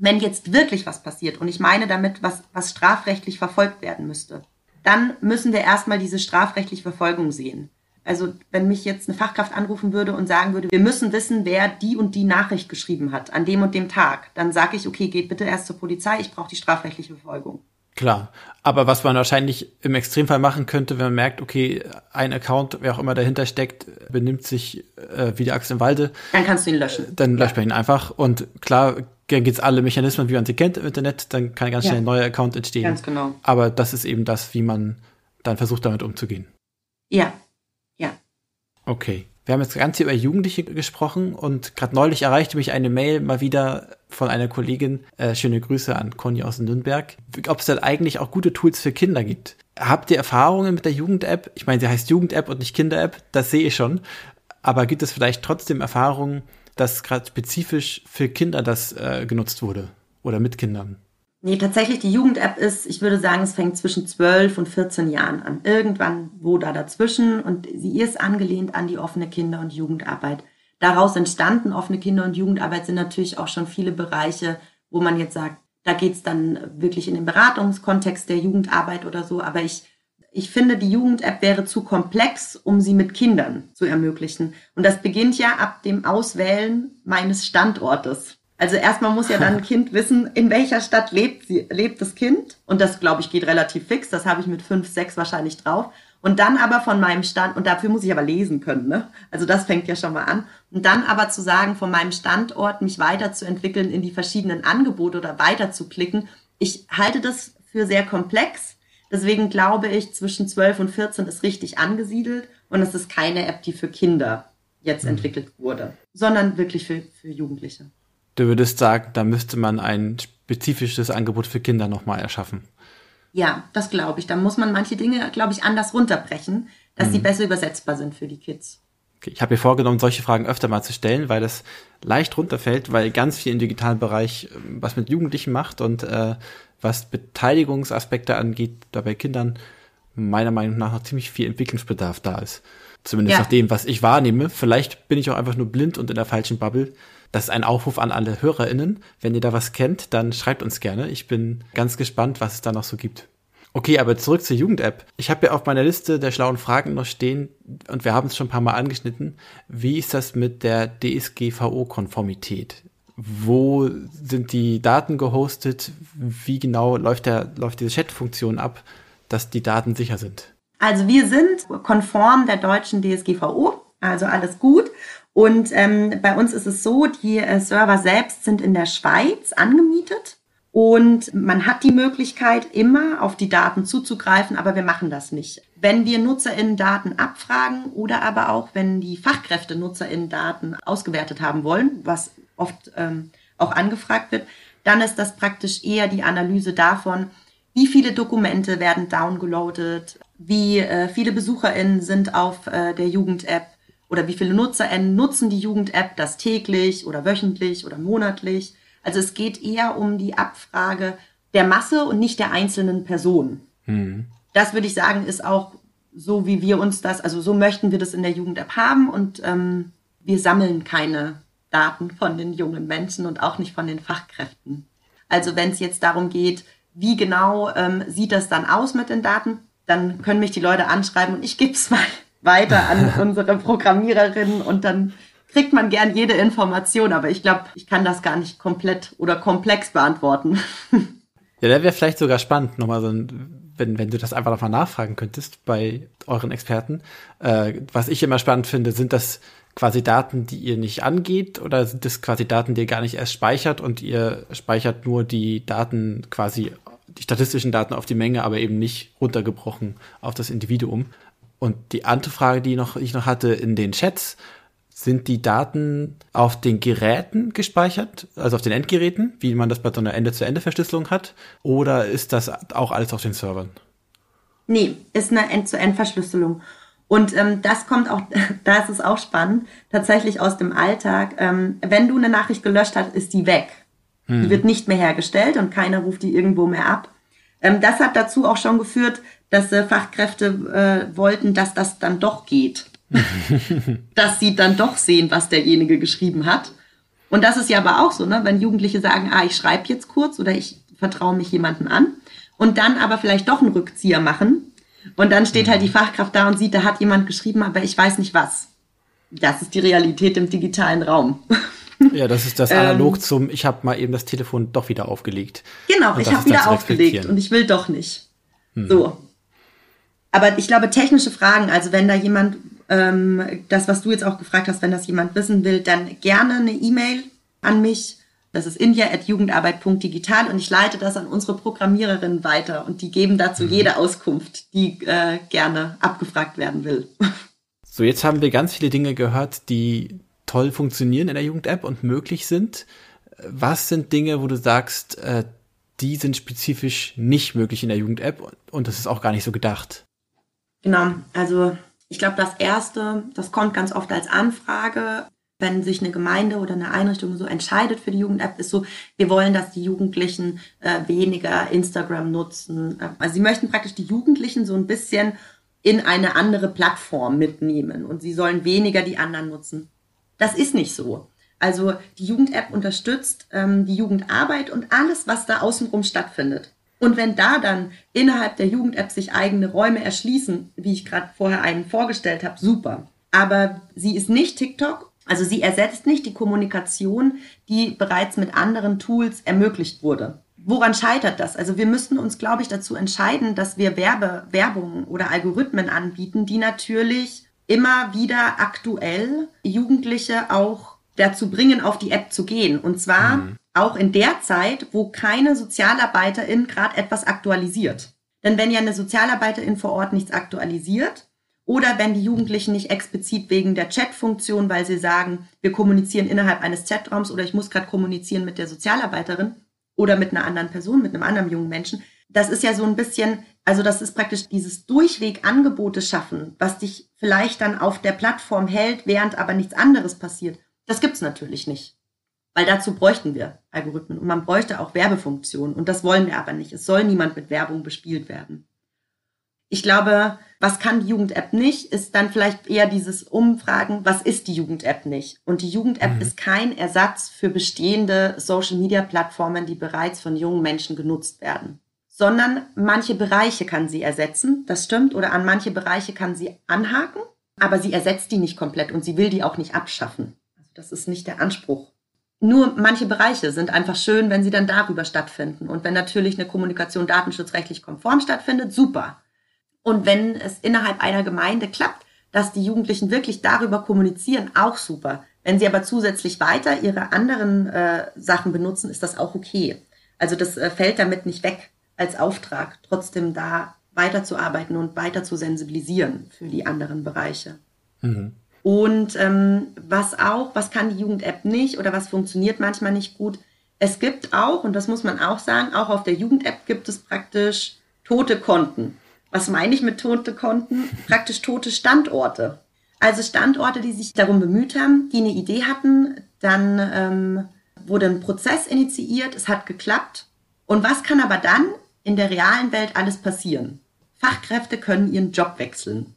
wenn jetzt wirklich was passiert, und ich meine damit, was, was strafrechtlich verfolgt werden müsste, dann müssen wir erstmal diese strafrechtliche Verfolgung sehen. Also wenn mich jetzt eine Fachkraft anrufen würde und sagen würde, wir müssen wissen, wer die und die Nachricht geschrieben hat an dem und dem Tag, dann sage ich, okay, geht bitte erst zur Polizei, ich brauche die strafrechtliche Verfolgung. Klar, aber was man wahrscheinlich im Extremfall machen könnte, wenn man merkt, okay, ein Account, wer auch immer dahinter steckt, benimmt sich äh, wie die Axt im Walde. Dann kannst du ihn löschen. Dann löscht man ihn einfach. Und klar, dann gibt's alle Mechanismen, wie man sie kennt im Internet, dann kann ganz schnell ein neuer Account entstehen. Ganz genau. Aber das ist eben das, wie man dann versucht, damit umzugehen. Ja, ja. Okay. Wir haben jetzt ganz hier über Jugendliche gesprochen und gerade neulich erreichte mich eine Mail mal wieder von einer Kollegin, äh, schöne Grüße an Conny aus Nürnberg, ob es denn eigentlich auch gute Tools für Kinder gibt. Habt ihr Erfahrungen mit der Jugend-App? Ich meine, sie heißt Jugend-App und nicht Kinder-App, das sehe ich schon. Aber gibt es vielleicht trotzdem Erfahrungen, dass gerade spezifisch für Kinder das äh, genutzt wurde oder mit Kindern? Nee, tatsächlich, die Jugend-App ist, ich würde sagen, es fängt zwischen 12 und 14 Jahren an. Irgendwann wo da dazwischen und sie ist angelehnt an die offene Kinder- und Jugendarbeit. Daraus entstanden offene Kinder- und Jugendarbeit sind natürlich auch schon viele Bereiche, wo man jetzt sagt, da geht's dann wirklich in den Beratungskontext der Jugendarbeit oder so. Aber ich ich finde, die Jugend-App wäre zu komplex, um sie mit Kindern zu ermöglichen. Und das beginnt ja ab dem Auswählen meines Standortes. Also erstmal muss ja dann ein Kind wissen, in welcher Stadt lebt, sie, lebt das Kind. Und das, glaube ich, geht relativ fix. Das habe ich mit fünf, sechs wahrscheinlich drauf. Und dann aber von meinem Stand, und dafür muss ich aber lesen können, ne? Also das fängt ja schon mal an. Und dann aber zu sagen, von meinem Standort mich weiterzuentwickeln in die verschiedenen Angebote oder weiterzuklicken. Ich halte das für sehr komplex Deswegen glaube ich, zwischen 12 und 14 ist richtig angesiedelt und es ist keine App, die für Kinder jetzt mhm. entwickelt wurde, sondern wirklich für, für Jugendliche. Du würdest sagen, da müsste man ein spezifisches Angebot für Kinder nochmal erschaffen. Ja, das glaube ich. Da muss man manche Dinge, glaube ich, anders runterbrechen, dass mhm. sie besser übersetzbar sind für die Kids. Okay, ich habe mir vorgenommen, solche Fragen öfter mal zu stellen, weil das leicht runterfällt, weil ganz viel im digitalen Bereich ähm, was mit Jugendlichen macht und äh, was Beteiligungsaspekte angeht, da bei Kindern meiner Meinung nach noch ziemlich viel Entwicklungsbedarf da ist. Zumindest ja. nach dem, was ich wahrnehme. Vielleicht bin ich auch einfach nur blind und in der falschen Bubble. Das ist ein Aufruf an alle HörerInnen. Wenn ihr da was kennt, dann schreibt uns gerne. Ich bin ganz gespannt, was es da noch so gibt. Okay, aber zurück zur Jugend-App. Ich habe ja auf meiner Liste der schlauen Fragen noch stehen und wir haben es schon ein paar Mal angeschnitten. Wie ist das mit der DSGVO-Konformität? wo sind die Daten gehostet, wie genau läuft, der, läuft diese Chat-Funktion ab, dass die Daten sicher sind? Also wir sind konform der deutschen DSGVO, also alles gut. Und ähm, bei uns ist es so, die äh, Server selbst sind in der Schweiz angemietet und man hat die Möglichkeit, immer auf die Daten zuzugreifen, aber wir machen das nicht. Wenn wir NutzerInnen Daten abfragen oder aber auch, wenn die Fachkräfte NutzerInnen Daten ausgewertet haben wollen, was oft ähm, auch angefragt wird, dann ist das praktisch eher die Analyse davon, wie viele Dokumente werden downgeloadet, wie äh, viele BesucherInnen sind auf äh, der Jugend-App oder wie viele NutzerInnen nutzen die Jugend-App das täglich oder wöchentlich oder monatlich. Also es geht eher um die Abfrage der Masse und nicht der einzelnen Person. Mhm. Das würde ich sagen, ist auch so, wie wir uns das, also so möchten wir das in der Jugend-App haben und ähm, wir sammeln keine Daten von den jungen Menschen und auch nicht von den Fachkräften. Also wenn es jetzt darum geht, wie genau ähm, sieht das dann aus mit den Daten, dann können mich die Leute anschreiben und ich gebe es mal weiter an unsere Programmiererinnen und dann kriegt man gern jede Information, aber ich glaube, ich kann das gar nicht komplett oder komplex beantworten. Ja, da wäre vielleicht sogar spannend, nochmal so ein, wenn, wenn du das einfach nochmal nachfragen könntest bei euren Experten. Äh, was ich immer spannend finde, sind das quasi Daten, die ihr nicht angeht, oder sind das quasi Daten, die ihr gar nicht erst speichert und ihr speichert nur die Daten quasi, die statistischen Daten auf die Menge, aber eben nicht runtergebrochen auf das Individuum? Und die andere Frage, die noch, ich noch hatte in den Chats, sind die Daten auf den Geräten gespeichert, also auf den Endgeräten, wie man das bei so einer Ende-zu-Ende-Verschlüsselung hat? Oder ist das auch alles auf den Servern? Nee, ist eine End-zu-End-Verschlüsselung. Und ähm, das kommt auch, da ist es auch spannend, tatsächlich aus dem Alltag. Ähm, wenn du eine Nachricht gelöscht hast, ist die weg. Hm. Die wird nicht mehr hergestellt und keiner ruft die irgendwo mehr ab. Ähm, das hat dazu auch schon geführt, dass äh, Fachkräfte äh, wollten, dass das dann doch geht. dass sie dann doch sehen, was derjenige geschrieben hat. Und das ist ja aber auch so, ne? wenn Jugendliche sagen, ah, ich schreibe jetzt kurz oder ich vertraue mich jemandem an und dann aber vielleicht doch einen Rückzieher machen. Und dann steht halt die Fachkraft da und sieht, da hat jemand geschrieben, aber ich weiß nicht was. Das ist die Realität im digitalen Raum. Ja, das ist das analog ähm, zum, ich habe mal eben das Telefon doch wieder aufgelegt. Genau, ich habe wieder aufgelegt und ich will doch nicht. Hm. So. Aber ich glaube, technische Fragen, also wenn da jemand ähm, das, was du jetzt auch gefragt hast, wenn das jemand wissen will, dann gerne eine E-Mail an mich. Das ist india.jugendarbeit.digital und ich leite das an unsere Programmiererinnen weiter und die geben dazu mhm. jede Auskunft, die äh, gerne abgefragt werden will. So, jetzt haben wir ganz viele Dinge gehört, die toll funktionieren in der Jugend-App und möglich sind. Was sind Dinge, wo du sagst, äh, die sind spezifisch nicht möglich in der Jugend-App und das ist auch gar nicht so gedacht? Genau, also ich glaube, das Erste, das kommt ganz oft als Anfrage, wenn sich eine Gemeinde oder eine Einrichtung so entscheidet für die Jugend-App, ist so, wir wollen, dass die Jugendlichen äh, weniger Instagram nutzen. Also sie möchten praktisch die Jugendlichen so ein bisschen in eine andere Plattform mitnehmen und sie sollen weniger die anderen nutzen. Das ist nicht so. Also die Jugend-App unterstützt ähm, die Jugendarbeit und alles, was da außenrum stattfindet. Und wenn da dann innerhalb der Jugend-App sich eigene Räume erschließen, wie ich gerade vorher einen vorgestellt habe, super. Aber sie ist nicht TikTok, also sie ersetzt nicht die Kommunikation, die bereits mit anderen Tools ermöglicht wurde. Woran scheitert das? Also wir müssten uns, glaube ich, dazu entscheiden, dass wir Werbe, Werbung oder Algorithmen anbieten, die natürlich immer wieder aktuell Jugendliche auch dazu bringen, auf die App zu gehen. Und zwar mhm auch in der Zeit, wo keine Sozialarbeiterin gerade etwas aktualisiert. Denn wenn ja eine Sozialarbeiterin vor Ort nichts aktualisiert oder wenn die Jugendlichen nicht explizit wegen der Chatfunktion, weil sie sagen, wir kommunizieren innerhalb eines Chatraums oder ich muss gerade kommunizieren mit der Sozialarbeiterin oder mit einer anderen Person, mit einem anderen jungen Menschen, das ist ja so ein bisschen, also das ist praktisch dieses Durchweg Angebote schaffen, was dich vielleicht dann auf der Plattform hält, während aber nichts anderes passiert. Das gibt's natürlich nicht. Weil dazu bräuchten wir Algorithmen und man bräuchte auch Werbefunktionen und das wollen wir aber nicht. Es soll niemand mit Werbung bespielt werden. Ich glaube, was kann die Jugend-App nicht, ist dann vielleicht eher dieses Umfragen, was ist die Jugend-App nicht? Und die Jugend-App mhm. ist kein Ersatz für bestehende Social-Media-Plattformen, die bereits von jungen Menschen genutzt werden, sondern manche Bereiche kann sie ersetzen, das stimmt, oder an manche Bereiche kann sie anhaken, aber sie ersetzt die nicht komplett und sie will die auch nicht abschaffen. Also das ist nicht der Anspruch nur manche Bereiche sind einfach schön, wenn sie dann darüber stattfinden. Und wenn natürlich eine Kommunikation datenschutzrechtlich konform stattfindet, super. Und wenn es innerhalb einer Gemeinde klappt, dass die Jugendlichen wirklich darüber kommunizieren, auch super. Wenn sie aber zusätzlich weiter ihre anderen äh, Sachen benutzen, ist das auch okay. Also das äh, fällt damit nicht weg als Auftrag, trotzdem da weiterzuarbeiten und weiter zu sensibilisieren für die anderen Bereiche. Mhm. Und ähm, was auch, was kann die Jugend-App nicht oder was funktioniert manchmal nicht gut? Es gibt auch, und das muss man auch sagen, auch auf der Jugend-App gibt es praktisch tote Konten. Was meine ich mit tote Konten? Praktisch tote Standorte. Also Standorte, die sich darum bemüht haben, die eine Idee hatten, dann ähm, wurde ein Prozess initiiert, es hat geklappt. Und was kann aber dann in der realen Welt alles passieren? Fachkräfte können ihren Job wechseln.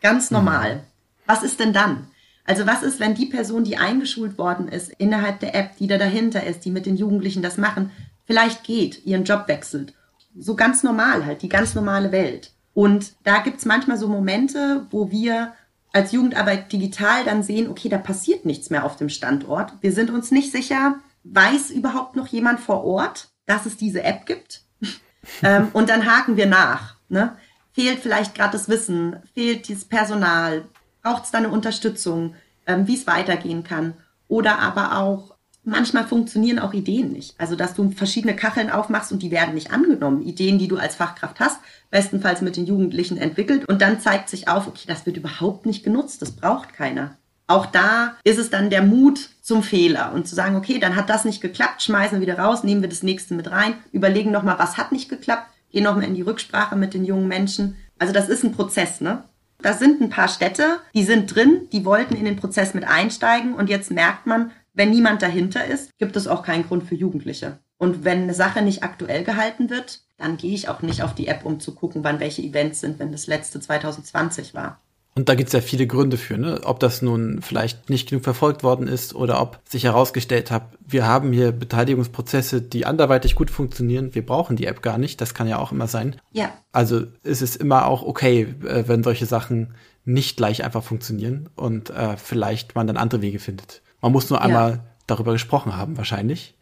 Ganz normal. Was ist denn dann? Also was ist, wenn die Person, die eingeschult worden ist innerhalb der App, die da dahinter ist, die mit den Jugendlichen das machen, vielleicht geht, ihren Job wechselt. So ganz normal halt, die ganz normale Welt. Und da gibt's manchmal so Momente, wo wir als Jugendarbeit digital dann sehen, okay, da passiert nichts mehr auf dem Standort. Wir sind uns nicht sicher, weiß überhaupt noch jemand vor Ort, dass es diese App gibt? ähm, und dann haken wir nach. Ne? Fehlt vielleicht gerade das Wissen, fehlt dieses Personal, braucht es da eine Unterstützung, ähm, wie es weitergehen kann. Oder aber auch, manchmal funktionieren auch Ideen nicht. Also, dass du verschiedene Kacheln aufmachst und die werden nicht angenommen. Ideen, die du als Fachkraft hast, bestenfalls mit den Jugendlichen entwickelt. Und dann zeigt sich auf, okay, das wird überhaupt nicht genutzt, das braucht keiner. Auch da ist es dann der Mut zum Fehler und zu sagen, okay, dann hat das nicht geklappt, schmeißen wir wieder raus, nehmen wir das nächste mit rein, überlegen nochmal, was hat nicht geklappt, gehen nochmal in die Rücksprache mit den jungen Menschen. Also das ist ein Prozess, ne? Da sind ein paar Städte, die sind drin, die wollten in den Prozess mit einsteigen und jetzt merkt man, wenn niemand dahinter ist, gibt es auch keinen Grund für Jugendliche. Und wenn eine Sache nicht aktuell gehalten wird, dann gehe ich auch nicht auf die App, um zu gucken, wann welche Events sind, wenn das letzte 2020 war. Und da gibt es ja viele Gründe für, ne? ob das nun vielleicht nicht genug verfolgt worden ist oder ob sich herausgestellt hat, wir haben hier Beteiligungsprozesse, die anderweitig gut funktionieren, wir brauchen die App gar nicht, das kann ja auch immer sein. Ja. Also ist es immer auch okay, äh, wenn solche Sachen nicht gleich einfach funktionieren und äh, vielleicht man dann andere Wege findet. Man muss nur einmal ja. darüber gesprochen haben, wahrscheinlich.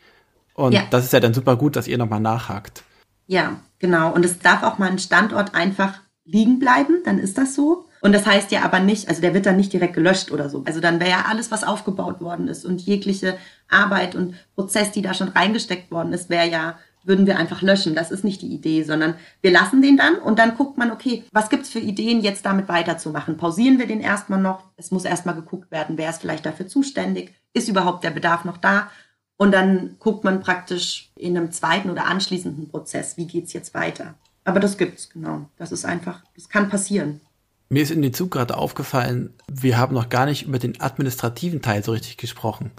Und ja. das ist ja dann super gut, dass ihr nochmal nachhakt. Ja, genau. Und es darf auch mal ein Standort einfach liegen bleiben, dann ist das so. Und das heißt ja aber nicht, also der wird dann nicht direkt gelöscht oder so. Also dann wäre ja alles, was aufgebaut worden ist und jegliche Arbeit und Prozess, die da schon reingesteckt worden ist, wäre ja, würden wir einfach löschen. Das ist nicht die Idee, sondern wir lassen den dann und dann guckt man, okay, was gibt's für Ideen, jetzt damit weiterzumachen? Pausieren wir den erstmal noch. Es muss erstmal geguckt werden, wer ist vielleicht dafür zuständig? Ist überhaupt der Bedarf noch da? Und dann guckt man praktisch in einem zweiten oder anschließenden Prozess, wie geht's jetzt weiter? Aber das gibt's, genau. Das ist einfach, das kann passieren. Mir ist in den Zug gerade aufgefallen, wir haben noch gar nicht über den administrativen Teil so richtig gesprochen.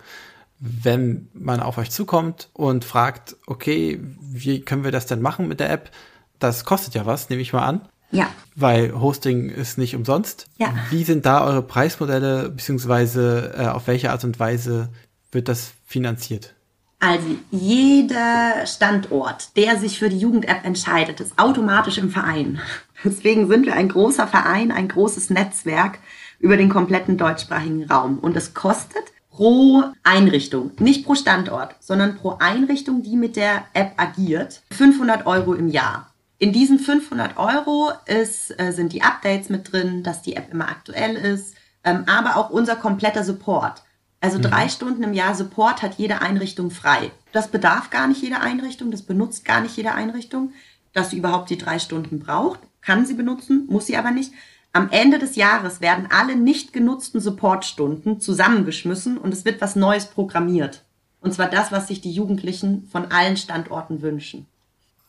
Wenn man auf euch zukommt und fragt, okay, wie können wir das denn machen mit der App? Das kostet ja was, nehme ich mal an. Ja. Weil Hosting ist nicht umsonst. Ja. Wie sind da eure Preismodelle, beziehungsweise äh, auf welche Art und Weise wird das finanziert? Also jeder Standort, der sich für die Jugend-App entscheidet, ist automatisch im Verein. Deswegen sind wir ein großer Verein, ein großes Netzwerk über den kompletten deutschsprachigen Raum. Und es kostet pro Einrichtung, nicht pro Standort, sondern pro Einrichtung, die mit der App agiert, 500 Euro im Jahr. In diesen 500 Euro ist, äh, sind die Updates mit drin, dass die App immer aktuell ist, ähm, aber auch unser kompletter Support. Also mhm. drei Stunden im Jahr Support hat jede Einrichtung frei. Das bedarf gar nicht jede Einrichtung, das benutzt gar nicht jede Einrichtung, dass sie überhaupt die drei Stunden braucht. Kann sie benutzen, muss sie aber nicht. Am Ende des Jahres werden alle nicht genutzten Supportstunden zusammengeschmissen und es wird was Neues programmiert. Und zwar das, was sich die Jugendlichen von allen Standorten wünschen.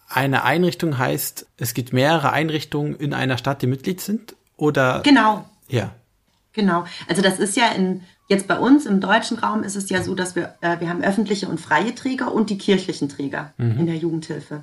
Eine Einrichtung heißt, es gibt mehrere Einrichtungen in einer Stadt, die Mitglied sind? Oder? Genau. Ja. Genau. Also das ist ja in Jetzt bei uns im deutschen Raum ist es ja so, dass wir, äh, wir haben öffentliche und freie Träger und die kirchlichen Träger mhm. in der Jugendhilfe.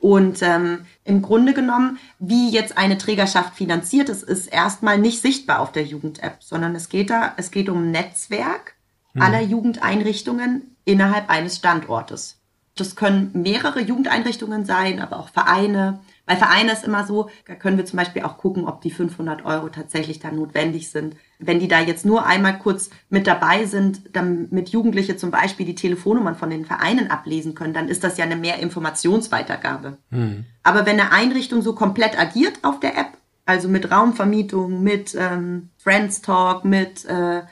Und ähm, im Grunde genommen, wie jetzt eine Trägerschaft finanziert ist, ist erstmal nicht sichtbar auf der Jugend-App, sondern es geht da, es geht um ein Netzwerk mhm. aller Jugendeinrichtungen innerhalb eines Standortes. Das können mehrere Jugendeinrichtungen sein, aber auch Vereine, bei Vereinen ist immer so, da können wir zum Beispiel auch gucken, ob die 500 Euro tatsächlich dann notwendig sind. Wenn die da jetzt nur einmal kurz mit dabei sind, damit Jugendliche zum Beispiel die Telefonnummern von den Vereinen ablesen können, dann ist das ja eine mehr Informationsweitergabe. Hm. Aber wenn eine Einrichtung so komplett agiert auf der App, also mit Raumvermietung, mit ähm, Friends Talk, mit, äh,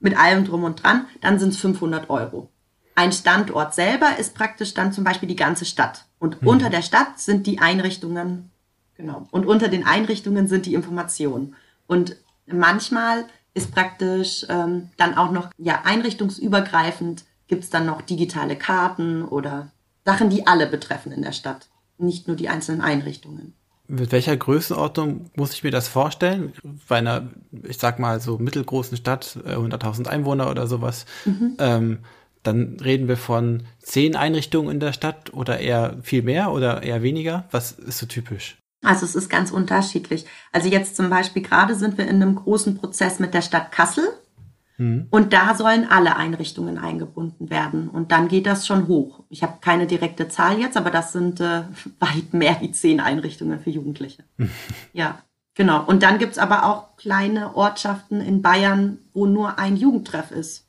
mit allem drum und dran, dann sind es 500 Euro. Ein Standort selber ist praktisch dann zum Beispiel die ganze Stadt. Und mhm. unter der Stadt sind die Einrichtungen, genau. Und unter den Einrichtungen sind die Informationen. Und manchmal ist praktisch ähm, dann auch noch, ja, einrichtungsübergreifend gibt es dann noch digitale Karten oder Sachen, die alle betreffen in der Stadt, nicht nur die einzelnen Einrichtungen. Mit welcher Größenordnung muss ich mir das vorstellen? Bei einer, ich sag mal, so mittelgroßen Stadt, 100.000 äh, Einwohner oder sowas, mhm. ähm, dann reden wir von zehn Einrichtungen in der Stadt oder eher viel mehr oder eher weniger? Was ist so typisch? Also es ist ganz unterschiedlich. Also jetzt zum Beispiel gerade sind wir in einem großen Prozess mit der Stadt Kassel. Mhm. Und da sollen alle Einrichtungen eingebunden werden. Und dann geht das schon hoch. Ich habe keine direkte Zahl jetzt, aber das sind äh, weit mehr wie zehn Einrichtungen für Jugendliche. ja, genau. Und dann gibt's aber auch kleine Ortschaften in Bayern, wo nur ein Jugendtreff ist.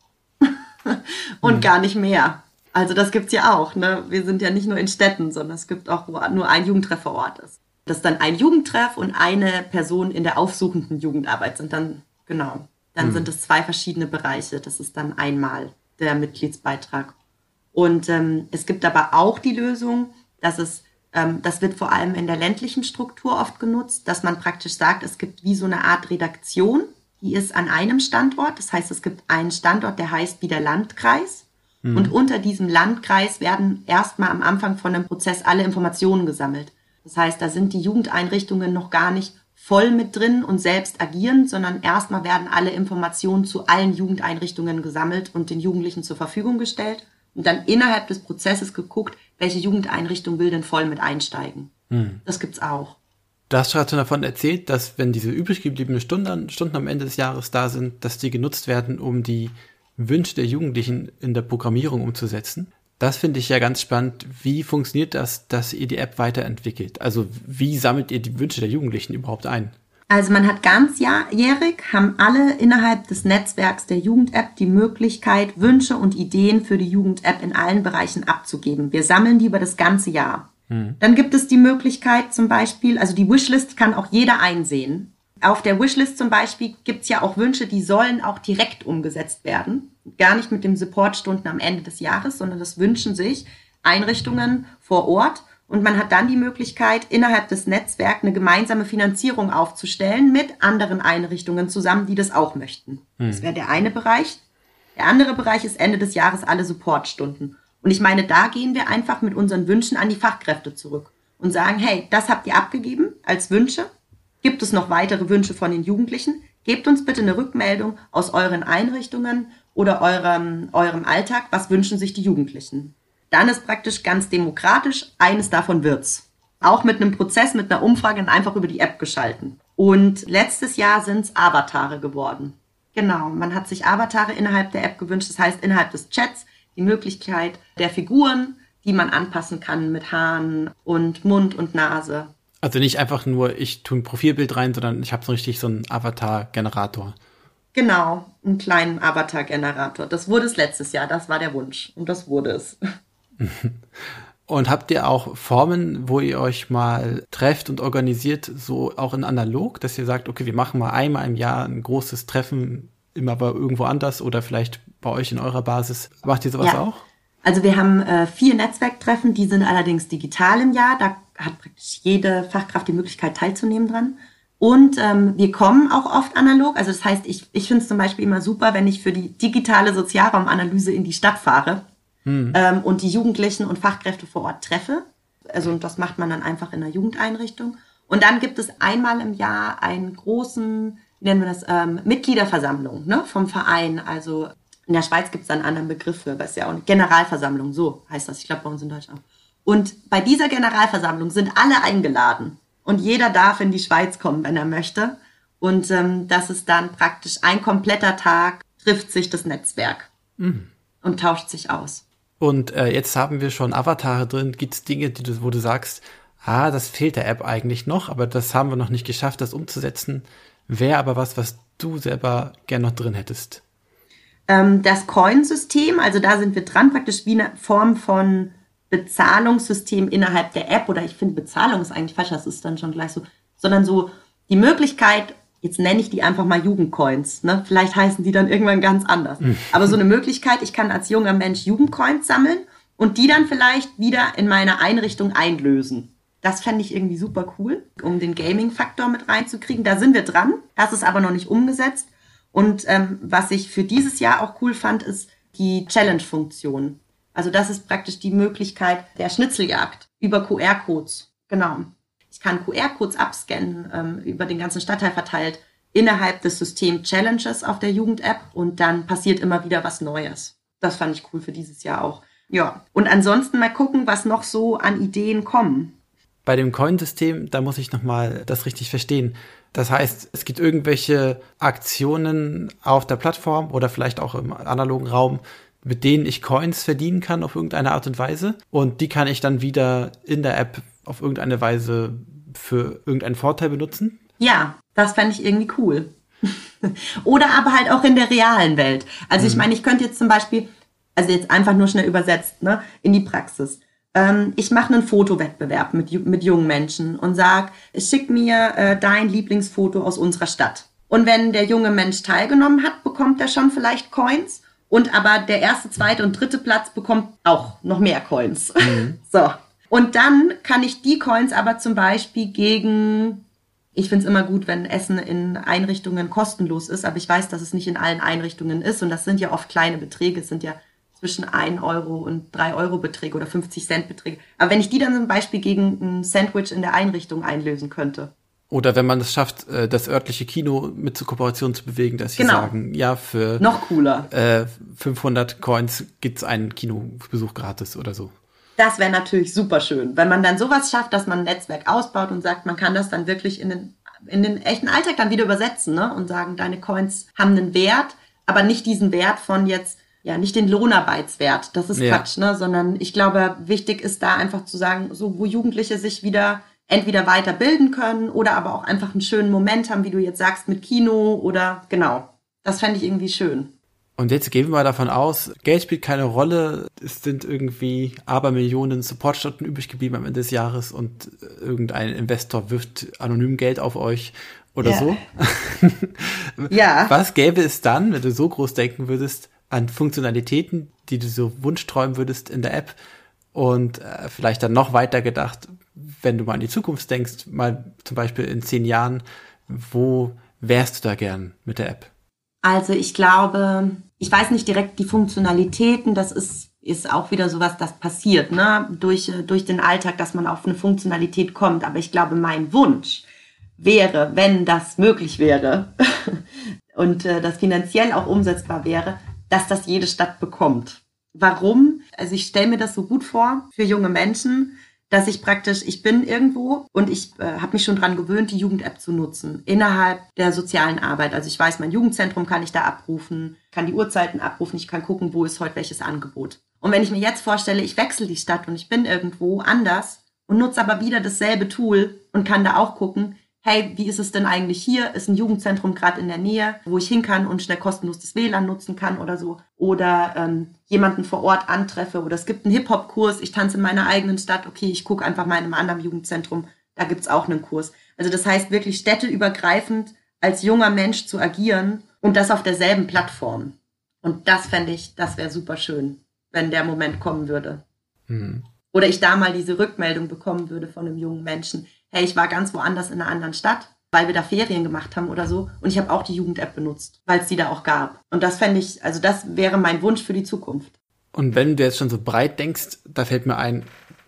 Und mhm. gar nicht mehr. Also das gibt's ja auch. Ne? Wir sind ja nicht nur in Städten, sondern es gibt auch, wo nur ein Jugendtreff vor Ort ist. Das ist dann ein Jugendtreff und eine Person in der aufsuchenden Jugendarbeit sind dann, genau, dann mhm. sind es zwei verschiedene Bereiche. Das ist dann einmal der Mitgliedsbeitrag. Und ähm, es gibt aber auch die Lösung, dass es, ähm, das wird vor allem in der ländlichen Struktur oft genutzt, dass man praktisch sagt, es gibt wie so eine Art Redaktion, die ist an einem Standort. Das heißt, es gibt einen Standort, der heißt wie der Landkreis. Mhm. Und unter diesem Landkreis werden erstmal am Anfang von dem Prozess alle Informationen gesammelt. Das heißt, da sind die Jugendeinrichtungen noch gar nicht voll mit drin und selbst agieren, sondern erstmal werden alle Informationen zu allen Jugendeinrichtungen gesammelt und den Jugendlichen zur Verfügung gestellt und dann innerhalb des Prozesses geguckt, welche Jugendeinrichtung will denn voll mit einsteigen. Hm. Das gibt's auch. Du hast schon davon erzählt, dass wenn diese übrig gebliebenen Stunden, Stunden am Ende des Jahres da sind, dass die genutzt werden, um die Wünsche der Jugendlichen in der Programmierung umzusetzen. Das finde ich ja ganz spannend. Wie funktioniert das, dass ihr die App weiterentwickelt? Also wie sammelt ihr die Wünsche der Jugendlichen überhaupt ein? Also man hat ganzjährig, haben alle innerhalb des Netzwerks der Jugend-App die Möglichkeit, Wünsche und Ideen für die Jugend-App in allen Bereichen abzugeben. Wir sammeln die über das ganze Jahr. Hm. Dann gibt es die Möglichkeit zum Beispiel, also die Wishlist kann auch jeder einsehen. Auf der Wishlist zum Beispiel gibt es ja auch Wünsche, die sollen auch direkt umgesetzt werden. Gar nicht mit dem Supportstunden am Ende des Jahres, sondern das wünschen sich Einrichtungen vor Ort. Und man hat dann die Möglichkeit, innerhalb des Netzwerks eine gemeinsame Finanzierung aufzustellen mit anderen Einrichtungen zusammen, die das auch möchten. Hm. Das wäre der eine Bereich. Der andere Bereich ist Ende des Jahres alle Supportstunden. Und ich meine, da gehen wir einfach mit unseren Wünschen an die Fachkräfte zurück und sagen, hey, das habt ihr abgegeben als Wünsche. Gibt es noch weitere Wünsche von den Jugendlichen? Gebt uns bitte eine Rückmeldung aus euren Einrichtungen oder eurem, eurem Alltag. Was wünschen sich die Jugendlichen? Dann ist praktisch ganz demokratisch, eines davon wird's. Auch mit einem Prozess, mit einer Umfrage einfach über die App geschalten. Und letztes Jahr sind's Avatare geworden. Genau, man hat sich Avatare innerhalb der App gewünscht. Das heißt, innerhalb des Chats die Möglichkeit der Figuren, die man anpassen kann mit Haaren und Mund und Nase. Also nicht einfach nur, ich tue ein Profilbild rein, sondern ich habe so richtig so einen Avatar-Generator. Genau, einen kleinen Avatar-Generator. Das wurde es letztes Jahr, das war der Wunsch. Und das wurde es. Und habt ihr auch Formen, wo ihr euch mal trefft und organisiert, so auch in analog, dass ihr sagt, okay, wir machen mal einmal im Jahr ein großes Treffen, immer aber irgendwo anders oder vielleicht bei euch in eurer Basis. Macht ihr sowas ja. auch? Also wir haben äh, vier Netzwerktreffen, die sind allerdings digital im Jahr. Da hat praktisch jede Fachkraft die Möglichkeit teilzunehmen dran. Und ähm, wir kommen auch oft analog. Also das heißt, ich, ich finde es zum Beispiel immer super, wenn ich für die digitale Sozialraumanalyse in die Stadt fahre hm. ähm, und die Jugendlichen und Fachkräfte vor Ort treffe. Also und das macht man dann einfach in einer Jugendeinrichtung. Und dann gibt es einmal im Jahr einen großen, wie nennen wir das, ähm, Mitgliederversammlung ne, vom Verein. Also in der Schweiz gibt es einen anderen Begriff für, was ja auch Generalversammlung, so heißt das. Ich glaube bei uns in Deutschland auch. Und bei dieser Generalversammlung sind alle eingeladen und jeder darf in die Schweiz kommen, wenn er möchte. Und ähm, das ist dann praktisch ein kompletter Tag, trifft sich das Netzwerk mhm. und tauscht sich aus. Und äh, jetzt haben wir schon Avatare drin. Gibt es Dinge, die du, wo du sagst, ah, das fehlt der App eigentlich noch, aber das haben wir noch nicht geschafft, das umzusetzen. Wäre aber was, was du selber gern noch drin hättest. Ähm, das Coin-System, also da sind wir dran, praktisch wie eine Form von Bezahlungssystem innerhalb der App, oder ich finde Bezahlung ist eigentlich falsch, das ist dann schon gleich so, sondern so die Möglichkeit, jetzt nenne ich die einfach mal Jugendcoins, ne? Vielleicht heißen die dann irgendwann ganz anders. Mhm. Aber so eine Möglichkeit, ich kann als junger Mensch Jugendcoins sammeln und die dann vielleicht wieder in meine Einrichtung einlösen. Das fände ich irgendwie super cool, um den Gaming-Faktor mit reinzukriegen. Da sind wir dran. Das ist aber noch nicht umgesetzt. Und ähm, was ich für dieses Jahr auch cool fand, ist die Challenge-Funktion. Also das ist praktisch die Möglichkeit der Schnitzeljagd über QR-Codes. Genau. Ich kann QR-Codes abscannen, ähm, über den ganzen Stadtteil verteilt, innerhalb des Systems Challenges auf der Jugend-App und dann passiert immer wieder was Neues. Das fand ich cool für dieses Jahr auch. Ja. Und ansonsten mal gucken, was noch so an Ideen kommen. Bei dem Coin-System, da muss ich nochmal das richtig verstehen. Das heißt, es gibt irgendwelche Aktionen auf der Plattform oder vielleicht auch im analogen Raum, mit denen ich Coins verdienen kann auf irgendeine Art und Weise. Und die kann ich dann wieder in der App auf irgendeine Weise für irgendeinen Vorteil benutzen. Ja, das fände ich irgendwie cool. Oder aber halt auch in der realen Welt. Also ich mhm. meine, ich könnte jetzt zum Beispiel, also jetzt einfach nur schnell übersetzt, ne, in die Praxis. Ähm, ich mache einen Fotowettbewerb mit, mit jungen Menschen und sag, schick mir äh, dein Lieblingsfoto aus unserer Stadt. Und wenn der junge Mensch teilgenommen hat, bekommt er schon vielleicht Coins. Und aber der erste, zweite und dritte Platz bekommt auch noch mehr Coins. Mhm. So. Und dann kann ich die Coins aber zum Beispiel gegen ich finde es immer gut, wenn Essen in Einrichtungen kostenlos ist, aber ich weiß, dass es nicht in allen Einrichtungen ist und das sind ja oft kleine Beträge, es sind ja zwischen 1 Euro und 3 Euro Beträge oder 50 Cent Beträge. Aber wenn ich die dann zum Beispiel gegen ein Sandwich in der Einrichtung einlösen könnte. Oder wenn man es schafft, äh, das örtliche Kino mit zur Kooperation zu bewegen, dass sie genau. sagen, ja, für noch cooler äh, 500 Coins gibt's einen Kinobesuch gratis oder so. Das wäre natürlich super schön, wenn man dann sowas schafft, dass man ein Netzwerk ausbaut und sagt, man kann das dann wirklich in den, in den echten Alltag dann wieder übersetzen ne? und sagen, deine Coins haben einen Wert, aber nicht diesen Wert von jetzt, ja, nicht den Lohnarbeitswert, das ist ja. Quatsch, ne? sondern ich glaube, wichtig ist da einfach zu sagen, so wo Jugendliche sich wieder entweder weiterbilden können oder aber auch einfach einen schönen Moment haben, wie du jetzt sagst, mit Kino oder genau. Das fände ich irgendwie schön. Und jetzt gehen wir davon aus, Geld spielt keine Rolle, es sind irgendwie Abermillionen Supportstunden übrig geblieben am Ende des Jahres und irgendein Investor wirft anonym Geld auf euch oder ja. so. ja. Was gäbe es dann, wenn du so groß denken würdest, an Funktionalitäten, die du so wunschträumen würdest in der App und äh, vielleicht dann noch weiter gedacht, wenn du mal an die Zukunft denkst, mal zum Beispiel in zehn Jahren, wo wärst du da gern mit der App? Also ich glaube, ich weiß nicht direkt die Funktionalitäten, das ist, ist auch wieder sowas, das passiert, ne? Durch, durch den Alltag, dass man auf eine Funktionalität kommt. Aber ich glaube, mein Wunsch wäre, wenn das möglich wäre und äh, das finanziell auch umsetzbar wäre, dass das jede Stadt bekommt. Warum? Also ich stelle mir das so gut vor für junge Menschen, dass ich praktisch, ich bin irgendwo und ich äh, habe mich schon dran gewöhnt, die Jugend-App zu nutzen innerhalb der sozialen Arbeit. Also ich weiß, mein Jugendzentrum kann ich da abrufen, kann die Uhrzeiten abrufen, ich kann gucken, wo ist heute welches Angebot. Und wenn ich mir jetzt vorstelle, ich wechsle die Stadt und ich bin irgendwo anders und nutze aber wieder dasselbe Tool und kann da auch gucken, hey, wie ist es denn eigentlich hier? Ist ein Jugendzentrum gerade in der Nähe, wo ich hin kann und schnell kostenlos das WLAN nutzen kann oder so? Oder ähm, jemanden vor Ort antreffe oder es gibt einen Hip-Hop-Kurs, ich tanze in meiner eigenen Stadt, okay, ich gucke einfach mal in einem anderen Jugendzentrum, da gibt's auch einen Kurs. Also das heißt wirklich städteübergreifend als junger Mensch zu agieren und das auf derselben Plattform. Und das fände ich, das wäre super schön, wenn der Moment kommen würde. Mhm. Oder ich da mal diese Rückmeldung bekommen würde von einem jungen Menschen hey, ich war ganz woanders in einer anderen Stadt, weil wir da Ferien gemacht haben oder so. Und ich habe auch die Jugend-App benutzt, weil es die da auch gab. Und das fände ich, also das wäre mein Wunsch für die Zukunft. Und wenn du jetzt schon so breit denkst, da fällt mir ein,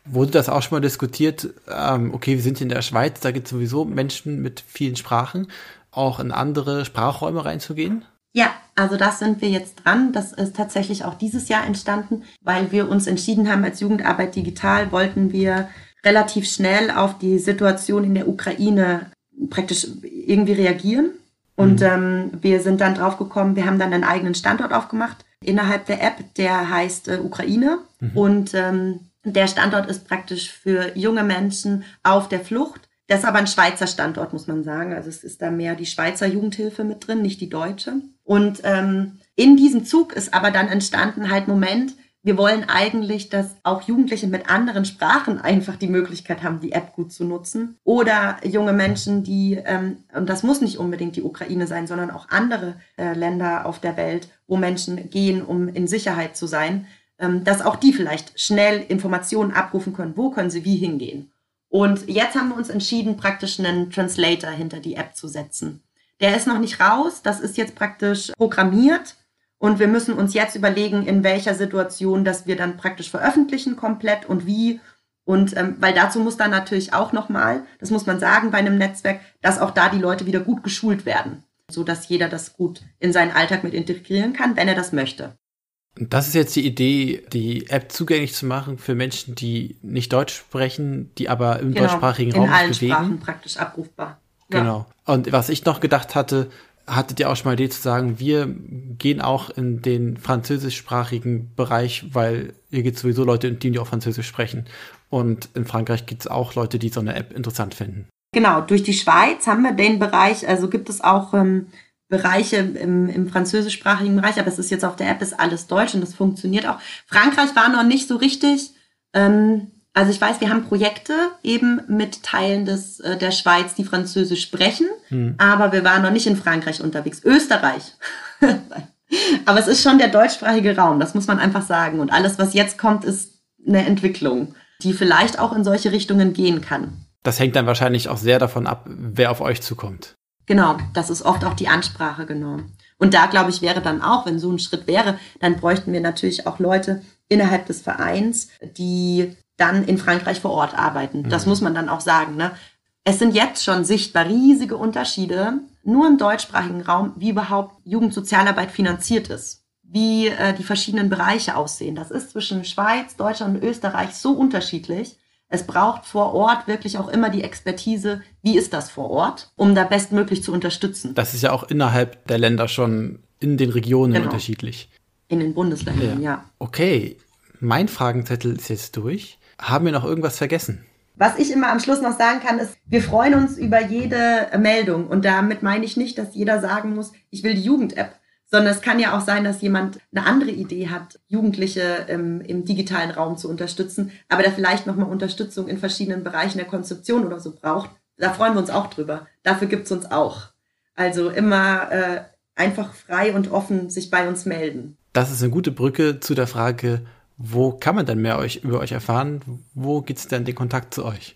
wurde das auch schon mal diskutiert, ähm, okay, wir sind hier in der Schweiz, da gibt es sowieso Menschen mit vielen Sprachen, auch in andere Sprachräume reinzugehen? Ja, also das sind wir jetzt dran. Das ist tatsächlich auch dieses Jahr entstanden, weil wir uns entschieden haben, als Jugendarbeit digital wollten wir relativ schnell auf die Situation in der Ukraine praktisch irgendwie reagieren. Und mhm. ähm, wir sind dann drauf gekommen, wir haben dann einen eigenen Standort aufgemacht innerhalb der App, der heißt äh, Ukraine. Mhm. Und ähm, der Standort ist praktisch für junge Menschen auf der Flucht. Das ist aber ein Schweizer Standort, muss man sagen. Also es ist da mehr die Schweizer Jugendhilfe mit drin, nicht die deutsche. Und ähm, in diesem Zug ist aber dann entstanden halt Moment, wir wollen eigentlich, dass auch Jugendliche mit anderen Sprachen einfach die Möglichkeit haben, die App gut zu nutzen. Oder junge Menschen, die, ähm, und das muss nicht unbedingt die Ukraine sein, sondern auch andere äh, Länder auf der Welt, wo Menschen gehen, um in Sicherheit zu sein, ähm, dass auch die vielleicht schnell Informationen abrufen können, wo können sie wie hingehen. Und jetzt haben wir uns entschieden, praktisch einen Translator hinter die App zu setzen. Der ist noch nicht raus, das ist jetzt praktisch programmiert und wir müssen uns jetzt überlegen, in welcher Situation dass wir dann praktisch veröffentlichen komplett und wie. Und ähm, weil dazu muss dann natürlich auch nochmal, das muss man sagen bei einem Netzwerk, dass auch da die Leute wieder gut geschult werden, so dass jeder das gut in seinen Alltag mit integrieren kann, wenn er das möchte. Das ist jetzt die Idee, die App zugänglich zu machen für Menschen, die nicht Deutsch sprechen, die aber im genau, deutschsprachigen Raum bewegen. In allen Sprachen praktisch abrufbar. Ja. Genau. Und was ich noch gedacht hatte, hattet ihr auch schon mal Idee zu sagen, wir gehen auch in den französischsprachigen Bereich, weil hier gibt es sowieso Leute, die auch Französisch sprechen. Und in Frankreich gibt es auch Leute, die so eine App interessant finden. Genau, durch die Schweiz haben wir den Bereich, also gibt es auch ähm, Bereiche im, im französischsprachigen Bereich, aber es ist jetzt auf der App ist alles Deutsch und das funktioniert auch. Frankreich war noch nicht so richtig. Ähm, also ich weiß, wir haben Projekte eben mit Teilen des, äh, der Schweiz, die Französisch sprechen, hm. aber wir waren noch nicht in Frankreich unterwegs. Österreich. aber es ist schon der deutschsprachige Raum, das muss man einfach sagen. Und alles, was jetzt kommt, ist eine Entwicklung, die vielleicht auch in solche Richtungen gehen kann. Das hängt dann wahrscheinlich auch sehr davon ab, wer auf euch zukommt. Genau, das ist oft auch die Ansprache genommen. Und da, glaube ich, wäre dann auch, wenn so ein Schritt wäre, dann bräuchten wir natürlich auch Leute innerhalb des Vereins, die dann in Frankreich vor Ort arbeiten. Mhm. Das muss man dann auch sagen. Ne? Es sind jetzt schon sichtbar riesige Unterschiede, nur im deutschsprachigen Raum, wie überhaupt Jugendsozialarbeit finanziert ist, wie äh, die verschiedenen Bereiche aussehen. Das ist zwischen Schweiz, Deutschland und Österreich so unterschiedlich es braucht vor Ort wirklich auch immer die Expertise, wie ist das vor Ort, um da bestmöglich zu unterstützen. Das ist ja auch innerhalb der Länder schon in den Regionen genau. unterschiedlich. In den Bundesländern, ja. ja. Okay, mein Fragenzettel ist jetzt durch. Haben wir noch irgendwas vergessen? Was ich immer am Schluss noch sagen kann, ist, wir freuen uns über jede Meldung. Und damit meine ich nicht, dass jeder sagen muss, ich will die Jugend-App sondern es kann ja auch sein, dass jemand eine andere Idee hat, Jugendliche im, im digitalen Raum zu unterstützen, aber der vielleicht nochmal Unterstützung in verschiedenen Bereichen der Konzeption oder so braucht. Da freuen wir uns auch drüber. Dafür gibt's uns auch. Also immer äh, einfach frei und offen sich bei uns melden. Das ist eine gute Brücke zu der Frage, wo kann man denn mehr euch, über euch erfahren? Wo gibt's denn den Kontakt zu euch?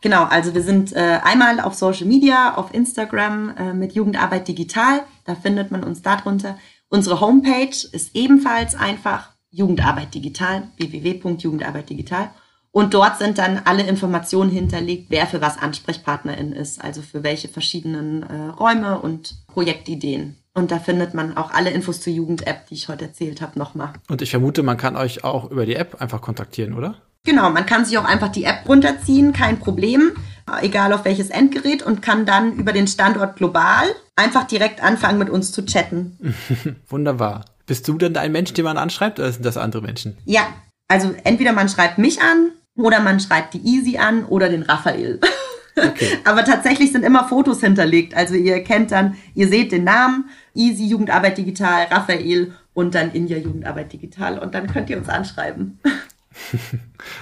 Genau, also wir sind äh, einmal auf Social Media, auf Instagram äh, mit Jugendarbeit Digital. Da findet man uns darunter. Unsere Homepage ist ebenfalls einfach Jugendarbeit Digital, www.jugendarbeitdigital. Und dort sind dann alle Informationen hinterlegt, wer für was Ansprechpartnerin ist, also für welche verschiedenen äh, Räume und Projektideen. Und da findet man auch alle Infos zur Jugend-App, die ich heute erzählt habe, nochmal. Und ich vermute, man kann euch auch über die App einfach kontaktieren, oder? Genau, man kann sich auch einfach die App runterziehen, kein Problem, egal auf welches Endgerät und kann dann über den Standort global einfach direkt anfangen mit uns zu chatten. Wunderbar. Bist du denn ein Mensch, den man anschreibt oder sind das andere Menschen? Ja, also entweder man schreibt mich an oder man schreibt die Easy an oder den Raphael. Okay. Aber tatsächlich sind immer Fotos hinterlegt. Also ihr kennt dann, ihr seht den Namen, Easy Jugendarbeit Digital, Raphael und dann Inja Jugendarbeit Digital und dann könnt ihr uns anschreiben.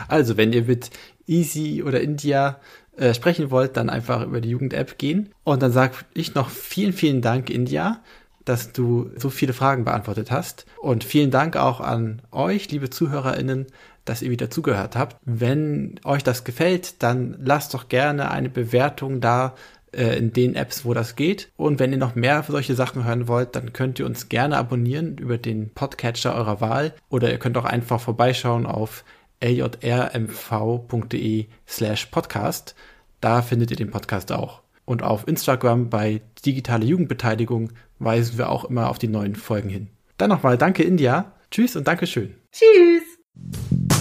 Also, wenn ihr mit Easy oder India äh, sprechen wollt, dann einfach über die Jugend-App gehen. Und dann sage ich noch vielen, vielen Dank, India, dass du so viele Fragen beantwortet hast. Und vielen Dank auch an euch, liebe ZuhörerInnen, dass ihr wieder zugehört habt. Wenn euch das gefällt, dann lasst doch gerne eine Bewertung da äh, in den Apps, wo das geht. Und wenn ihr noch mehr solche Sachen hören wollt, dann könnt ihr uns gerne abonnieren über den Podcatcher eurer Wahl oder ihr könnt auch einfach vorbeischauen auf ljrmv.de slash podcast. Da findet ihr den Podcast auch. Und auf Instagram bei Digitale Jugendbeteiligung weisen wir auch immer auf die neuen Folgen hin. Dann nochmal danke India. Tschüss und Dankeschön. Tschüss.